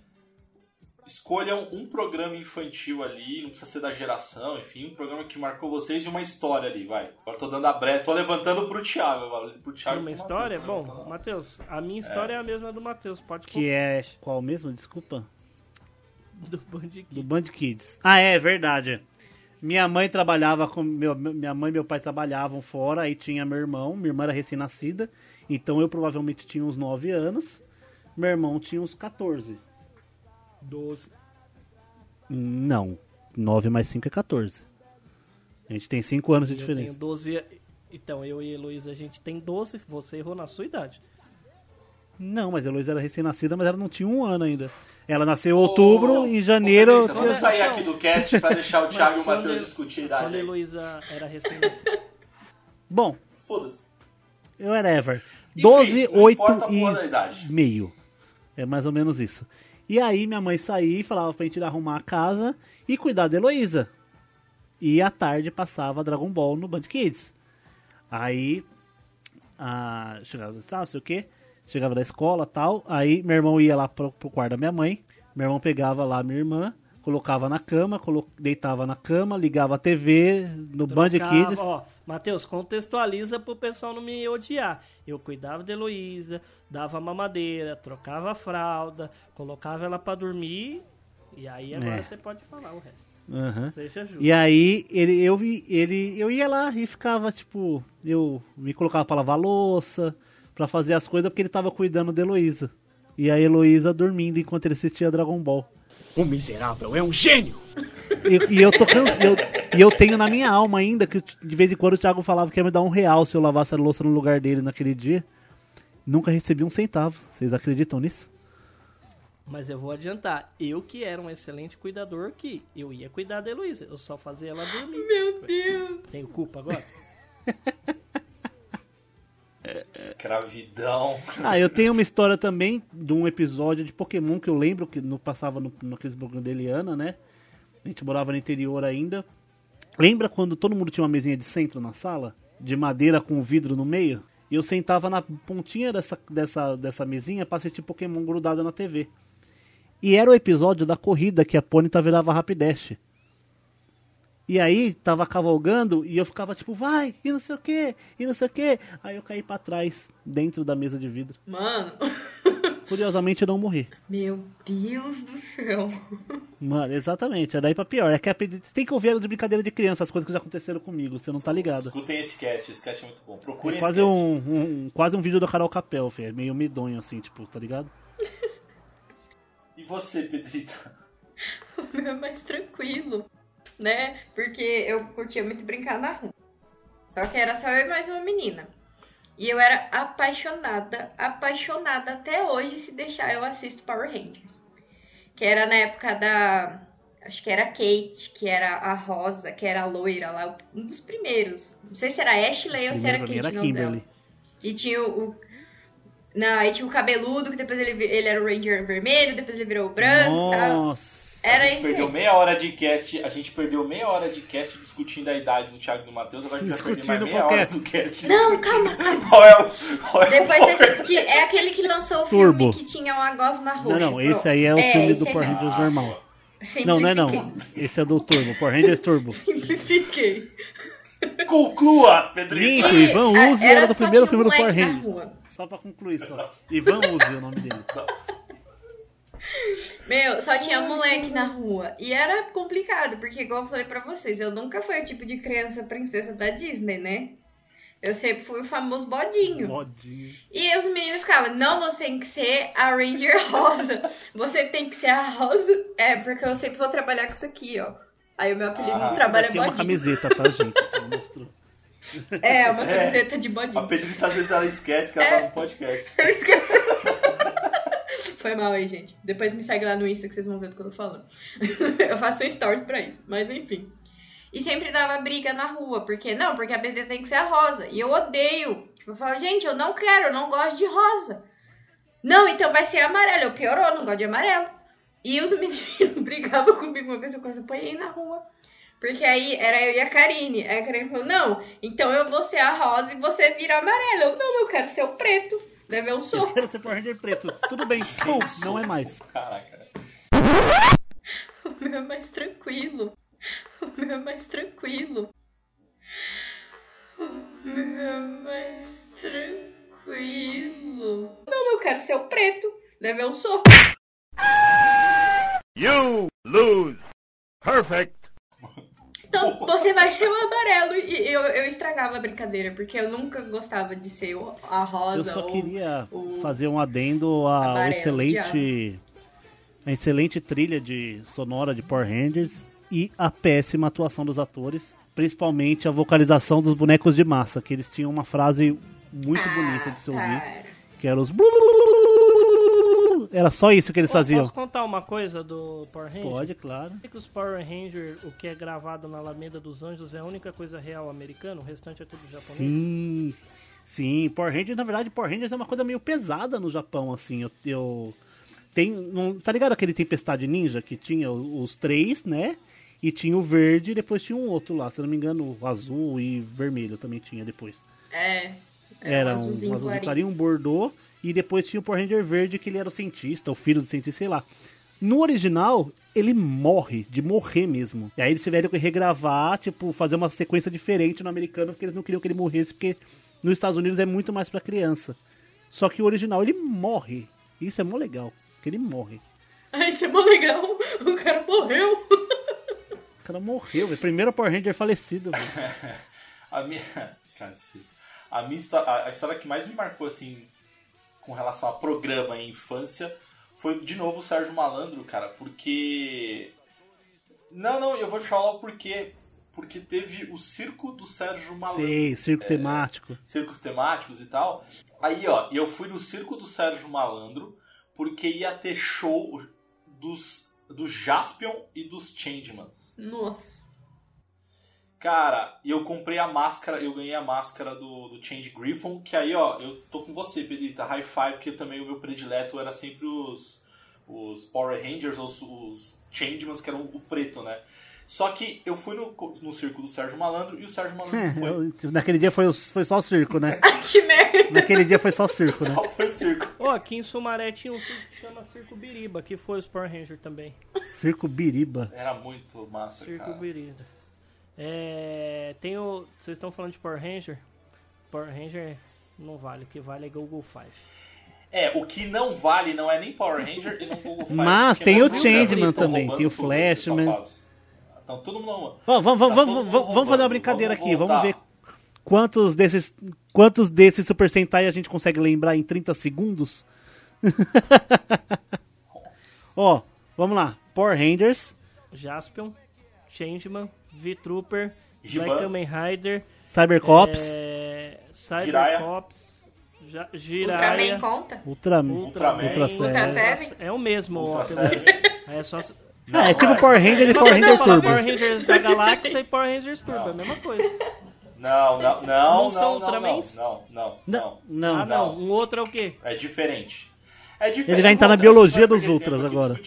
escolham um programa infantil ali, não precisa ser da geração, enfim, um programa que marcou vocês e uma história ali, vai. Agora tô dando a brecha, tô levantando pro Thiago agora, pro Thiago. Uma pro história? Matheus? Bom, Matheus, a minha história é, a mesma do Matheus. Pode Que é qual mesmo? Desculpa. (laughs) Do Band Kids. do Band Kids. Ah, é verdade. Minha mãe trabalhava com. Meu, minha mãe e meu pai trabalhavam fora, aí tinha meu irmão. Minha irmã era recém-nascida, então eu provavelmente tinha uns 9 anos. Meu irmão tinha uns 14. 12. Não. 9 mais 5 é 14. A gente tem 5 anos de Eu diferença. tenho 12. Então, eu e a Heloísa, a gente tem 12. Você errou na sua idade. Não, mas a Heloísa era recém-nascida, mas ela não tinha um ano ainda. Ela nasceu em outubro, em janeiro. Pedrito, vamos sair aqui do cast pra (laughs) deixar o Thiago e o quando Matheus eu- discutir a Quando idade. a aí. Heloísa era (laughs) recém-nascida. Bom, Foda-se. whatever. Enfim, 12, não 8 importa a porra da e idade. meio. É mais ou menos isso. E aí minha mãe saía e falava pra gente ir arrumar a casa e cuidar da Heloísa. E à tarde passava Dragon Ball no Band Kids. Aí a, chegava, ah, sei o que, chegava da escola tal. Aí meu irmão ia lá pro, pro quarto da minha mãe. Meu irmão pegava lá minha irmã, colocava na cama, colo- deitava na cama, ligava a TV no Band Trocava- Kids. Ó, Matheus, contextualiza pro pessoal não me odiar. Eu cuidava da Heloísa, dava mamadeira, trocava a fralda, colocava ela pra dormir. E aí agora É. você pode falar o resto. Seja justo. E aí ele, eu, vi- ele, eu ia lá e ficava, tipo, eu me colocava pra lavar louça, pra fazer as coisas, porque ele tava cuidando da Heloísa. E a Heloísa dormindo enquanto ele assistia Dragon Ball. O miserável é um gênio! E, e eu tô cansa- eu, e eu tenho na minha alma ainda que de vez em quando o Thiago falava que ia me dar um real se eu lavasse a louça no lugar dele naquele dia. Nunca recebi um centavo. Vocês acreditam nisso? Mas eu vou adiantar. Eu que era um excelente cuidador que eu ia cuidar da Heloísa. Eu só fazia ela dormir. Meu Deus. Tenho culpa agora? (laughs) Escravidão. Ah, eu tenho uma história também de um episódio de Pokémon que eu lembro que não passava no, da Eliana, né? A gente morava no interior ainda. Lembra quando todo mundo tinha uma mesinha de centro na sala? De madeira com vidro no meio? E eu sentava na pontinha dessa, dessa, dessa mesinha pra assistir Pokémon grudado na TV. E era o episódio da corrida que a Ponyta virava Rapidash. E aí tava cavalgando e eu ficava tipo, vai, e não sei o que, e não sei o que. Aí eu caí pra trás, dentro da mesa de vidro. Mano, (laughs) Curiosamente eu não morri. meu Deus do céu. Mano, exatamente, é daí pra pior. É que você tem que ouvir de brincadeira de criança, as coisas que já aconteceram comigo, você não tá ligado. Escutem esse cast, esse cast é muito bom. É Procurem quase esse cast. um, um- quase um vídeo da Carol Capel, filho. É meio medonho assim, tipo, tá ligado? E você, Pedrito? (laughs) O meu é mais tranquilo, né? Porque eu curtia muito brincar na rua. Só que era só eu e mais uma menina. E eu era apaixonada, apaixonada até hoje, se deixar eu assisto Power Rangers. Que era na época da. Acho que era a Kate, que era a Rosa, que era a loira lá, um dos primeiros. Não sei se era Ashley ou se era Kate. era dela. Kimberly. E tinha o. Não, aí tinha o cabeludo, que depois ele, ele era o Ranger vermelho, depois ele virou o branco e tal. Era a gente isso perdeu aí. meia hora de cast, a gente perdeu meia hora de cast discutindo a idade do Thiago e do Matheus, agora a gente vai perder mais meia hora do cast. Não, discutindo (laughs) calma, Qual é o, qual é Depois desse, que é aquele que lançou o Turbo. filme que tinha uma gosma roxa. Não, não, esse aí é o filme esse do aí. Power Rangers normal. (laughs) Simplifiquei. Não, não é não. Esse é do Turbo, Power Rangers Turbo. (laughs) Simplifiquei. Conclua, Pedrito. Gente, o Ivan Ah, Uzi era, do só primeiro filme do Power Rangers. Só pra concluir, só. Ivan Uzi é o nome dele. Meu, só tinha moleque na rua. E era complicado, porque igual eu falei pra vocês, eu nunca fui o tipo de criança princesa da Disney, né? Eu sempre fui o famoso bodinho. Modinho. E os meninos ficavam, não, você tem que ser a Ranger Rosa. Você tem que ser a Rosa. É, porque eu sempre vou trabalhar com isso aqui, ó. Aí o meu apelido Ah, no trabalho é é uma bodinho. camiseta, tá, gente? (laughs) Mostrou. É, uma É. camiseta de A bodinho. Pedrita às vezes ela esquece que ela É. tá no podcast. Eu esqueci. Foi mal aí, gente. Depois me segue lá no Insta que vocês vão ver do que eu tô falando. (laughs) eu faço um stories pra isso, mas enfim. E sempre dava briga na rua, porque não, porque a BT tem que ser a rosa. E eu odeio. Tipo, eu falo, gente, eu não quero, eu não gosto de rosa. Não, então vai ser amarelo. Eu piorou, não gosto de amarelo. E os (laughs) meninos brigavam comigo uma vez, eu quase apanhei na rua. Porque aí era eu e a Karine. Aí a Karine falou: Não, então eu vou ser a rosa e você vira amarelo. Eu, não, eu quero ser o preto. Deve um Eu soco. quero ser Power Ranger preto. Tudo bem. (laughs) Pum, não é mais. Caraca. O meu é mais tranquilo. O meu é mais tranquilo. O meu é mais tranquilo. Não, eu quero ser o preto. Deve um soco. You lose. Perfect. Então, (laughs) você vai ser o amarelo. E eu, eu estragava a brincadeira, porque eu nunca gostava de ser a rosa. Eu só queria fazer um adendo ao excelente, a excelente trilha de sonora de Power Rangers e a péssima atuação dos atores, principalmente a vocalização dos bonecos de massa, que eles tinham uma frase muito Ah, bonita de se ouvir, cara. que era os era só isso que eles faziam. Posso contar uma coisa do Power Ranger? Pode, claro. Sabe que os Power Ranger, o que é gravado na Alameda dos Anjos, é a única coisa real americana? O restante é tudo japonês? Sim, sim. Power Rangers, na verdade, Power Rangers é uma coisa meio pesada no Japão, assim. Eu, eu tem, não, tá ligado aquele Tempestade Ninja que tinha os, três, né? E tinha o verde e depois tinha um outro lá, se eu não me engano, o azul e vermelho também tinha depois. É. Era um azulzinho azulzinho clarinho. clarinho, um bordô e depois tinha o Power Ranger verde que ele era o cientista, o filho do cientista, sei lá. No original, ele morre, de morrer mesmo. E aí eles tiveram que regravar, tipo, fazer uma sequência diferente no americano, porque eles não queriam que ele morresse, porque nos Estados Unidos é muito mais pra criança. Só que o original, ele morre. Isso é mó legal, que ele morre. Ai, (laughs) isso é mó legal. O cara morreu. O cara morreu, velho. Primeiro Power Ranger falecido, velho. (laughs) A minha. (laughs) Cacete. A minha histó- a, a história que mais me marcou, assim, com relação a programa em infância, foi de novo o Sérgio Malandro, cara, porque. Não, não, eu vou te falar o porquê. Porque teve o circo do Sérgio Malandro. Sei, circo É, temático. circos temáticos e tal. Aí, ó, eu fui no circo do Sérgio Malandro porque ia ter show dos, dos Jaspion e dos Changemans. Nossa. Cara, e eu comprei a máscara, eu ganhei a máscara do, do Change Griffon, que aí, ó, eu tô com você, Pedrita, high five, que também o meu predileto era sempre os, os Power Rangers, os, os Changemans, que eram o preto, né? Só que eu fui no, no circo do Sérgio Malandro e o Sérgio Malandro foi. Eu- Naquele dia foi, foi só o circo, né? (laughs) que merda. Naquele dia foi só o circo, né? Só foi o circo. Ó, aqui em Sumaré tinha um circo que chama Circo Biriba, que foi os Power Ranger também. Circo Biriba. Era muito massa, Circo cara. Biriba. É, tem o... Vocês estão falando de Power Ranger? Power Ranger não vale, o que vale é Google Five. É, o que não vale não é nem Power Ranger e não Google Five. Mas porque tem o Changeman né? Também, tem o Flashman. Então todo mundo... Vamos, vamos, Tá vamos, mundo vamos, vamos fazer uma brincadeira Vamos aqui. Vamos voltar. ver quantos desses, quantos desses Super Sentai a gente consegue lembrar em 30 segundos. (laughs) Ó, vamos lá. Power Rangers, Jaspion, Changeman, V-Trooper. Black Kamen Rider, Cybercops, é, Jiraiya. Cybercops, Ja- Ultraman Jiraiya, conta? Ultraman, Ultraman. Ultra Ultra Seven. É o mesmo, ó. (laughs) É só... Não, Ah, é tipo não Power Ranger e Power Ranger Turbo. Power Rangers da (laughs) Galáxia e Power Rangers Turbo, é a mesma coisa. Não, não, não, Não não, são não, não, Ultramans? não, não, Não, não. não. ah, não. Um outro é o quê? É diferente. É diferente. Ele vai entrar na biologia dos Ultras agora.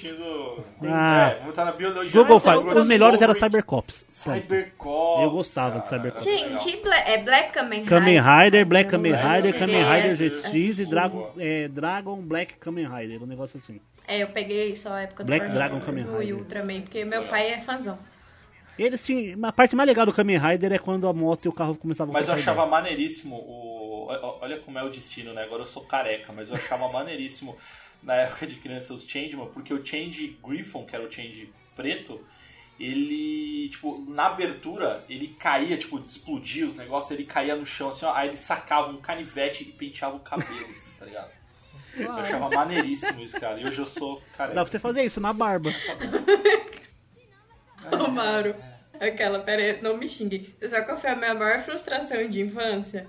Ah. É, vamos entrar na biologia. Google é o Os melhores eram. Cybercops. Cybercops. Eu gostava de Cybercops. Gente, Bla- é Black Kamen Rider. Kamen Rider, Black Kamen Rider, Kamen a Rider. GX e Dragon, é, Dragon Black Kamen Rider, um negócio assim. É, eu peguei só a época do Black Power Dragon Kamen e Rider. Ultraman, porque meu pai é fãzão. Eles tinham. A parte mais legal do Kamen Rider é quando a moto e o carro começavam Mas eu a achava maneiríssimo o- Olha como é o destino, né? Agora eu sou careca, mas eu achava (laughs) maneiríssimo na época de criança os Changeman, porque o Change Griffon, que era o Change preto, ele, tipo, na abertura, ele caía, tipo, explodia os negócios, ele caía no chão, assim, ó, aí ele sacava um canivete e penteava o cabelo, assim, tá ligado? Eu achava maneiríssimo isso, cara. E hoje eu sou careca. Dá pra você fazer isso na barba. (laughs) Amaro. Aquela, pera aí, não me xingue. Você sabe qual foi a minha maior frustração de infância?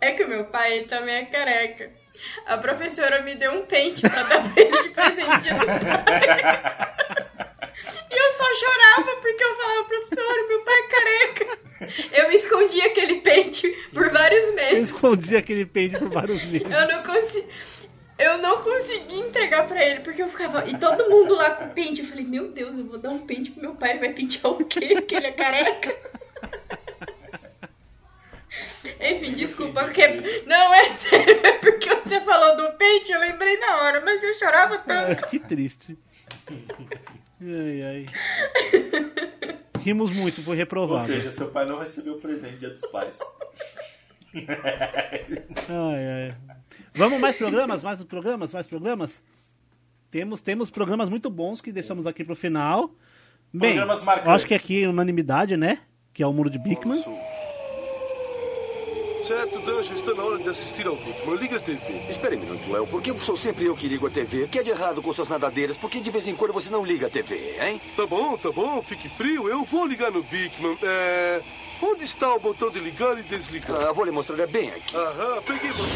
É que o meu pai também é careca. A professora me deu um pente pra dar pra ele de presente dos pais. E eu só chorava porque eu falava, professora, meu pai é careca. Eu escondi aquele pente por vários Eu meses. escondi aquele pente por vários meses. Eu não consegui. Eu não consegui entregar pra ele, porque eu ficava. E todo mundo lá com pente. Eu falei, meu Deus, eu vou dar um pente pro meu pai, ele vai pentear o quê? Que ele é careca. Enfim, desculpa, porque. Não, é (laughs) sério, é porque você falou do pente, eu lembrei na hora, mas eu chorava tanto. Ah, que triste. Ai, ai. Rimos muito, foi Ou reprovado. seja, seu pai não recebeu o presente dia dos pais. Ai, ai. Vamos mais programas? Mais programas? Mais programas? Temos, temos programas muito bons que deixamos aqui pro final. Bem, Programas eu marcantes. acho que aqui é unanimidade, né? Que é o Muro de Bigman. Certo, Danja, está na hora de assistir ao Bigman. Liga a TV. Espere um minuto, Léo. Por que sou sempre eu que ligo a TV? O que é de errado com suas nadadeiras? Por que de vez em quando você não liga a TV, hein? Tá bom, tá bom, fique frio. Eu vou ligar no Bigman. É... Onde está o botão de ligar e desligar? Ah, vou lhe mostrar é bem aqui. Aham, peguei você.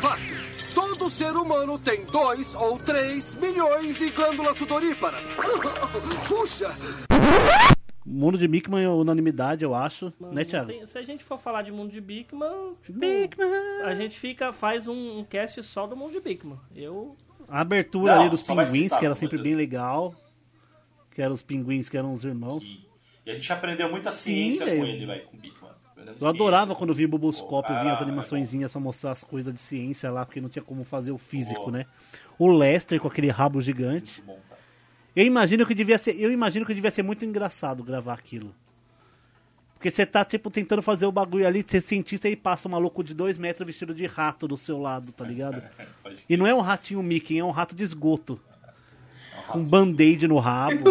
Fato. Todo ser humano tem dois ou três milhões de glândulas sudoríparas. (laughs) Puxa! Mundo de Bigman é unanimidade, eu acho. né, Thiago? Tem- se a gente for falar de mundo de Bigman, tipo, Bigman. a gente fica, faz um, um cast só do mundo de Bigman. Eu. A abertura Não, ali dos pinguins, citar, que era sempre bem legal. Que eram os pinguins que eram os irmãos. E a gente aprendeu muita ciência velho. com ele, vai, com o Bigman. Eu adorava quando eu vi Buboscópio, eu vi as animaçõezinhas pra mostrar as coisas de ciência lá, porque não tinha como fazer o físico, Boa. né? O Lester com aquele rabo gigante. Bom, cara. Eu imagino que devia ser, eu imagino que devia ser muito engraçado gravar aquilo. Porque você tá, tipo, tentando fazer o bagulho ali, você é cientista e passa um maluco de dois metros vestido de rato do seu lado, tá ligado? (laughs) E não é um ratinho Mickey, é um rato de esgoto. Com um band-aid no rabo.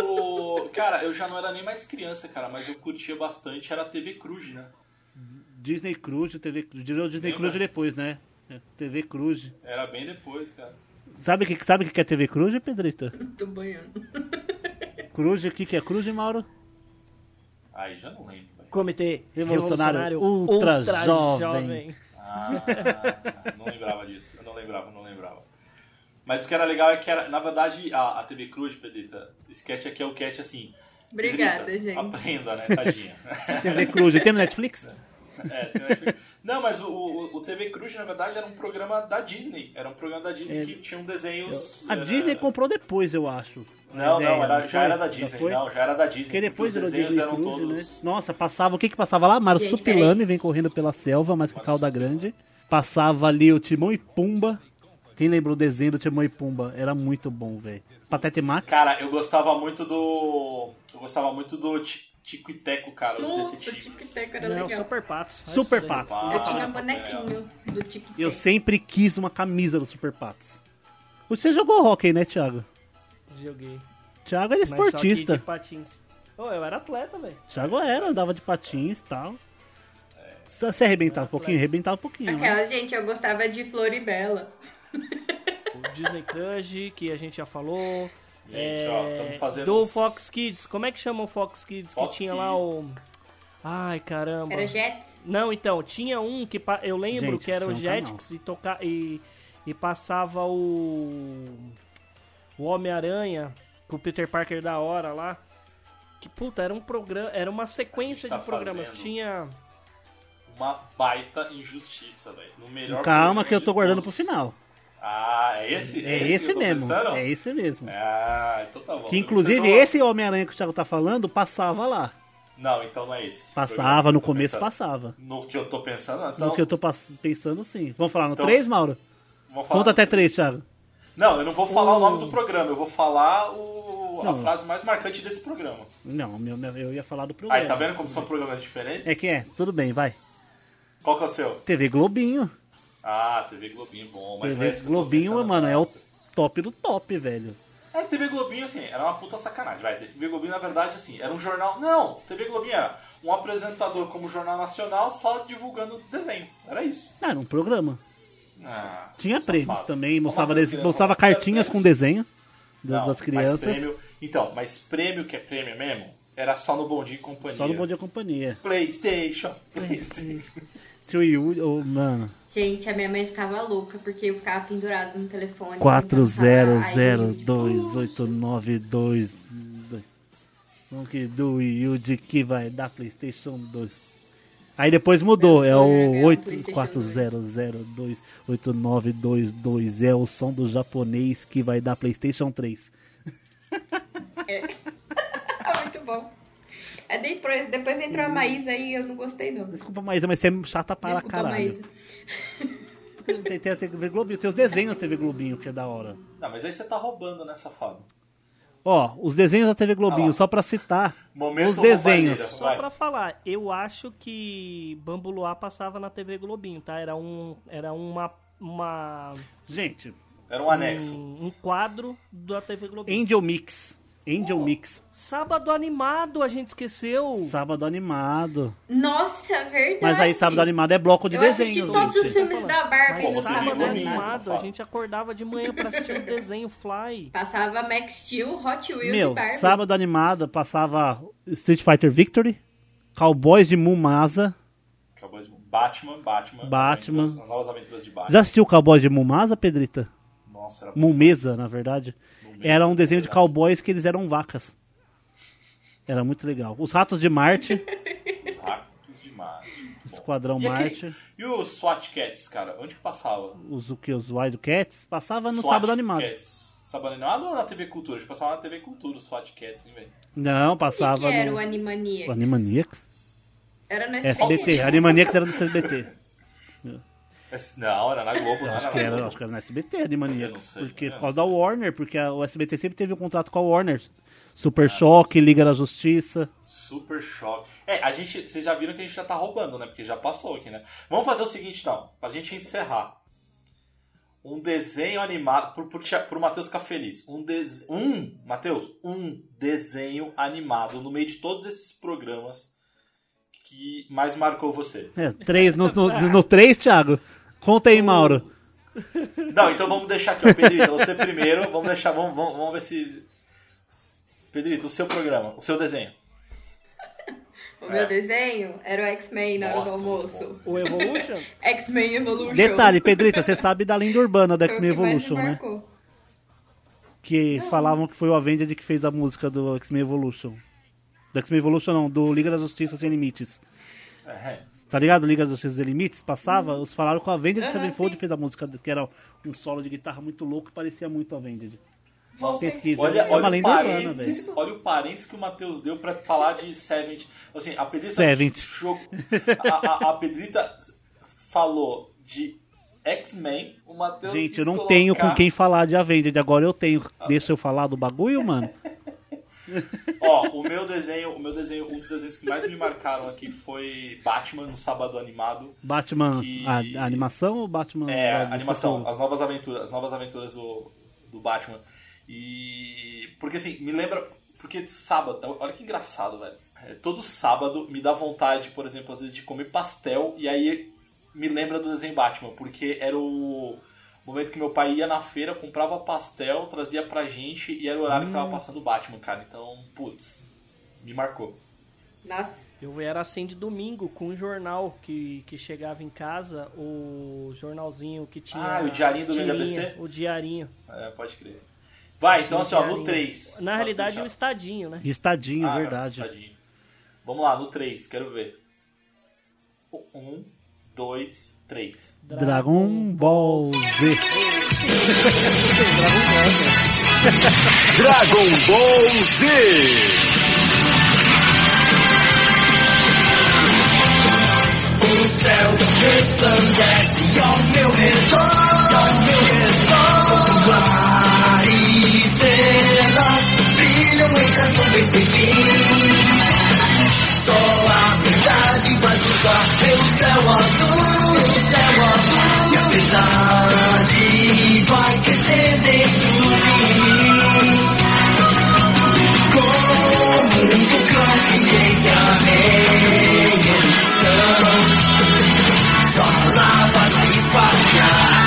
O- Cara, eu já não era nem mais criança, cara, mas eu curtia bastante, era a TV Cruz, né? Disney Cruise, TV Virou Disney Lembra? Cruise depois, né? É, TV Cruise. Era bem depois, cara. Sabe o que, sabe que é TV Cruise, Pedrita? Tô banhando. Cruise, o que, que é Cruise, Mauro? Aí já não lembro. Comitê Revolucionário Revolucionário, Ultra Jovem. Ah, não lembrava disso. Eu não lembrava, não lembrava. Mas o que era legal é que era, na verdade, a, a TV Cruz, Pedrita, esse cast aqui é o cast assim. Obrigada, Pedrita, gente. Aprenda, né, tadinha. TV Cruise. Tem no Netflix? É, tem Netflix. Não, mas o, o, o TV Cruz, na verdade, era um programa da Disney. Era um programa da Disney É. que tinha desenhos. A era- Disney comprou depois, eu acho. Não, ideia, não, era- já foi? era da Disney. Não, já era da Disney. Porque depois porque virou os desenhos Disney eram Cruise, todos. né? Nossa, passava. O que que passava lá? Marsupilame vem correndo pela selva, mas com a cauda grande. Passava ali o Timão e Pumba. Quem lembra o desenho do Timão e Pumba? Era muito bom, velho. Patete Max. Cara, eu gostava muito do. Eu gostava muito do Tico e Teco, cara, os Nossa, detetives. Tico e Teco era Não, legal. Super Patos. Super Patos. que Eu tinha Ah, bonequinho do Tic Eu sempre quis uma camisa do Super Patos. Você jogou hockey, né, Thiago? Joguei. Thiago era Mas só esportista. de patins. Ô, eu era atleta, velho. Thiago era, andava de patins e tal. Se você arrebentava um pouquinho, arrebentava um pouquinho. né? Aquela, gente, eu gostava de Floribela. O Disney Crush, que a gente já falou. Gente, É, ó, tamo fazendo do Fox Kids. Como é que chama o Fox Kids? Fox que tinha Kids. lá o. Ai, caramba. Era Jets? Não, então, tinha um que pa- eu lembro Gente, que era o é Jetix e, toca... e, e passava o. O Homem-Aranha com o Peter Parker da hora lá. Que puta, era um programa. Era uma sequência tá de programas. Tinha. Uma baita injustiça, velho. No melhor Calma que eu tô guardando pro todos. final. Ah, é esse? É que esse tô mesmo. É esse mesmo. Ah, então tá bom. Que inclusive Então, esse Homem-Aranha que o Thiago tá falando passava lá. Não, então não é esse. Passava, no começo pensando. passava. No que eu tô pensando, então. No que eu tô pensando, sim. Vamos falar no Então, 3, Mauro? vamos falar Conta até três. 3, Thiago. Não, eu não vou falar Oh. o nome do programa, eu vou falar o... a frase mais marcante desse programa. Não, meu, meu- eu ia falar do programa. Aí, tá vendo como são programas diferentes? É que é, tudo bem, vai. Qual que é o seu? TV Globinho. Ah, TV Globinho, bom. Mas é TV Globinho, mano, é o top do top, velho. É, TV Globinho, assim, era uma puta sacanagem, vai. TV Globinho, na verdade, assim, era um jornal... Não, TV Globinho era um apresentador como Jornal Nacional só divulgando desenho. Era isso. Ah, era um programa. Ah, Tinha prêmios safado. também, mostrava, des- mostrava cartinhas com desenho da- Não, das crianças. prêmio- Então, mas prêmio que é prêmio mesmo, era só no Bom Dia e Companhia. Só no Bom Dia Companhia. Playstation, Playstation. (laughs) Tio Yu, oh, mano. Gente, a minha mãe ficava louca porque eu ficava pendurado no telefone. Quatro tentando zero falar, aí, zero tipo, dois oito nove dois dois. São que do Yuji que vai dar PlayStation 2. Aí depois mudou, é é o ganhar um 8400028922 é o som do japonês que vai dar PlayStation 3. Ah, (laughs) muito bom. Aí depois, depois entrou a Maísa e eu não gostei não. Desculpa, Maísa, mas você é chata para Desculpa, caralho. Maísa. Tem, tem a TV Globinho, tem os desenhos da TV Globinho, que é da hora. Não, mas aí você tá roubando, né, safado? Ó, os desenhos da TV Globinho, Ah só pra citar Momento os desenhos. Só pra falar, eu acho que Bambu Luar passava na TV Globinho, tá? Era, um, era uma uma Gente, Era um anexo. um, um quadro da TV Globo. Angel Mix. Angel Mix. Sábado animado, a gente esqueceu. Sábado animado. Nossa, verdade. Mas aí sábado animado é bloco de Eu assisti desenho. todos gente. os filmes da Barbie Mas no sábado sábado animado. a gente acordava de manhã pra assistir os desenhos Fly. Passava Max Steel, Hot Wheels Meu, e Barbie. sábado animado passava Street Fighter Victory, Cowboys de Mumasa. Acabou de... Batman, Batman. Batman. As, aventuras- as novas aventuras de Batman. Já assistiu Cowboys de Mumasa, Pedrita? Nossa, era Mumesa, na verdade. Era um desenho de cowboys que eles eram vacas. Era muito legal. Os Ratos de Marte, Ratos de Marte. Esquadrão E, aquele- Marte, e os SWAT Cats, cara? Onde que passava? os, o que, os Wildcats, passava no SWAT sábado animado. Cats. Sábado animado ou na TV Cultura? Acho que passava na TV Cultura os SWAT Cats, hein, velho? Não, O que, passava que era no o Animaniacs? o Animaniacs. Era no SBT. SBT, Animaniacs era do SBT. (laughs) Esse- Não, era na Globo, não Acho era que na era, acho que era no SBT, não Animaniacs. sei, Porque por causa da Warner, porque a- o SBT sempre teve um contrato com a Warner. Super Choque, Liga da Justiça. Super choque. É, a gente, vocês já viram que a gente já tá roubando, né? Porque já passou aqui, né? Vamos fazer o seguinte, então, pra gente encerrar. Um desenho animado, pro, pro, pro Matheus ficar feliz. Um, des, um, Matheus, um desenho animado no meio de todos esses programas que mais marcou você. É, três, no, no, no três, Thiago. (laughs) Conta aí, Mauro. Não, então vamos deixar aqui, ó, Pedrito, você primeiro, vamos deixar, vamos, vamos, vamos ver se... Pedrito, o seu programa, o seu desenho. O meu desenho era o X-Men na hora do almoço. O Evolution? (laughs) X-Men Evolution. Detalhe, Pedrita, você sabe da lenda urbana do o X-Men Evolution, né? Que falavam que foi o Avenged que fez a música do X-Men Evolution. Do X-Men Evolution não, do Liga da Justiça Sem Limites. É, Tá ligado? Liga Justiça Sem Limites? Passava, os falaram que o Avenged Aham, Sevenfold sim. fez a música, que era um solo de guitarra muito louco e parecia muito Avenged. Nossa, Pesquisa. olha, é uma olha, o lenda urbana, parênteses, velho. olha o parênteses que o Matheus deu pra falar de Seventh. Assim, a Pedrita, Seventh. a, a, a Pedrita falou de X-Men, o Matheus Gente, eu não colocar- tenho com quem falar de Avenged. Agora eu tenho. Deixa eu falar do bagulho, mano. (laughs) Ó, o meu desenho, o meu desenho, um dos desenhos que mais me marcaram aqui foi Batman no sábado animado. Batman, Que- a, a animação ou Batman? É, a animação, futuro? as novas aventuras, as novas aventuras do, do Batman. E porque assim, me lembra, porque sábado, olha que engraçado, velho. É, todo sábado me dá vontade, por exemplo, às vezes de comer pastel e aí me lembra do desenho Batman, porque era o momento que meu pai ia na feira, comprava pastel, trazia pra gente e era o horário que tava passando o Batman, cara. Então, putz, me marcou. Nossa. Eu era assim de domingo com um jornal que, que chegava em casa, o jornalzinho que tinha. Ah, o diarinho do ABC? O diarinho. É, pode crer. Vai, então assim, ó, no Diarinho. 3. Na realidade, o estadinho, né? Estadinho, Ah, verdade. Tadinho. Vamos lá, no 3, quero ver. 1, 2, 3. Dragon Ball Z. Dragon Ball Z. O céu resplandece ao meu redor, ao meu redor. Mar e estrelas brilham entre as nuvens sem fim. Só a verdade vai cruzar pelo céu azul, pelo céu azul. E a verdade vai crescer dentro de mim. Como um vulcão que entra em erupção. Só a lava vai espalhar.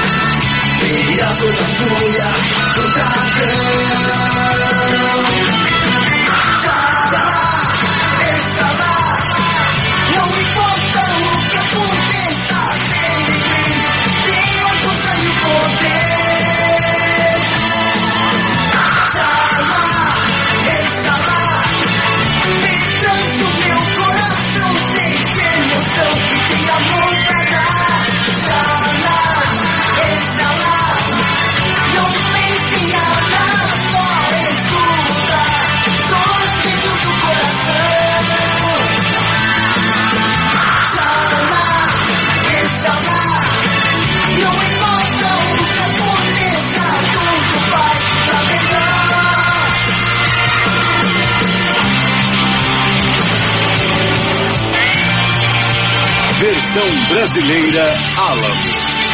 Vira toda fúria do dragão. Versão brasileira Alamo.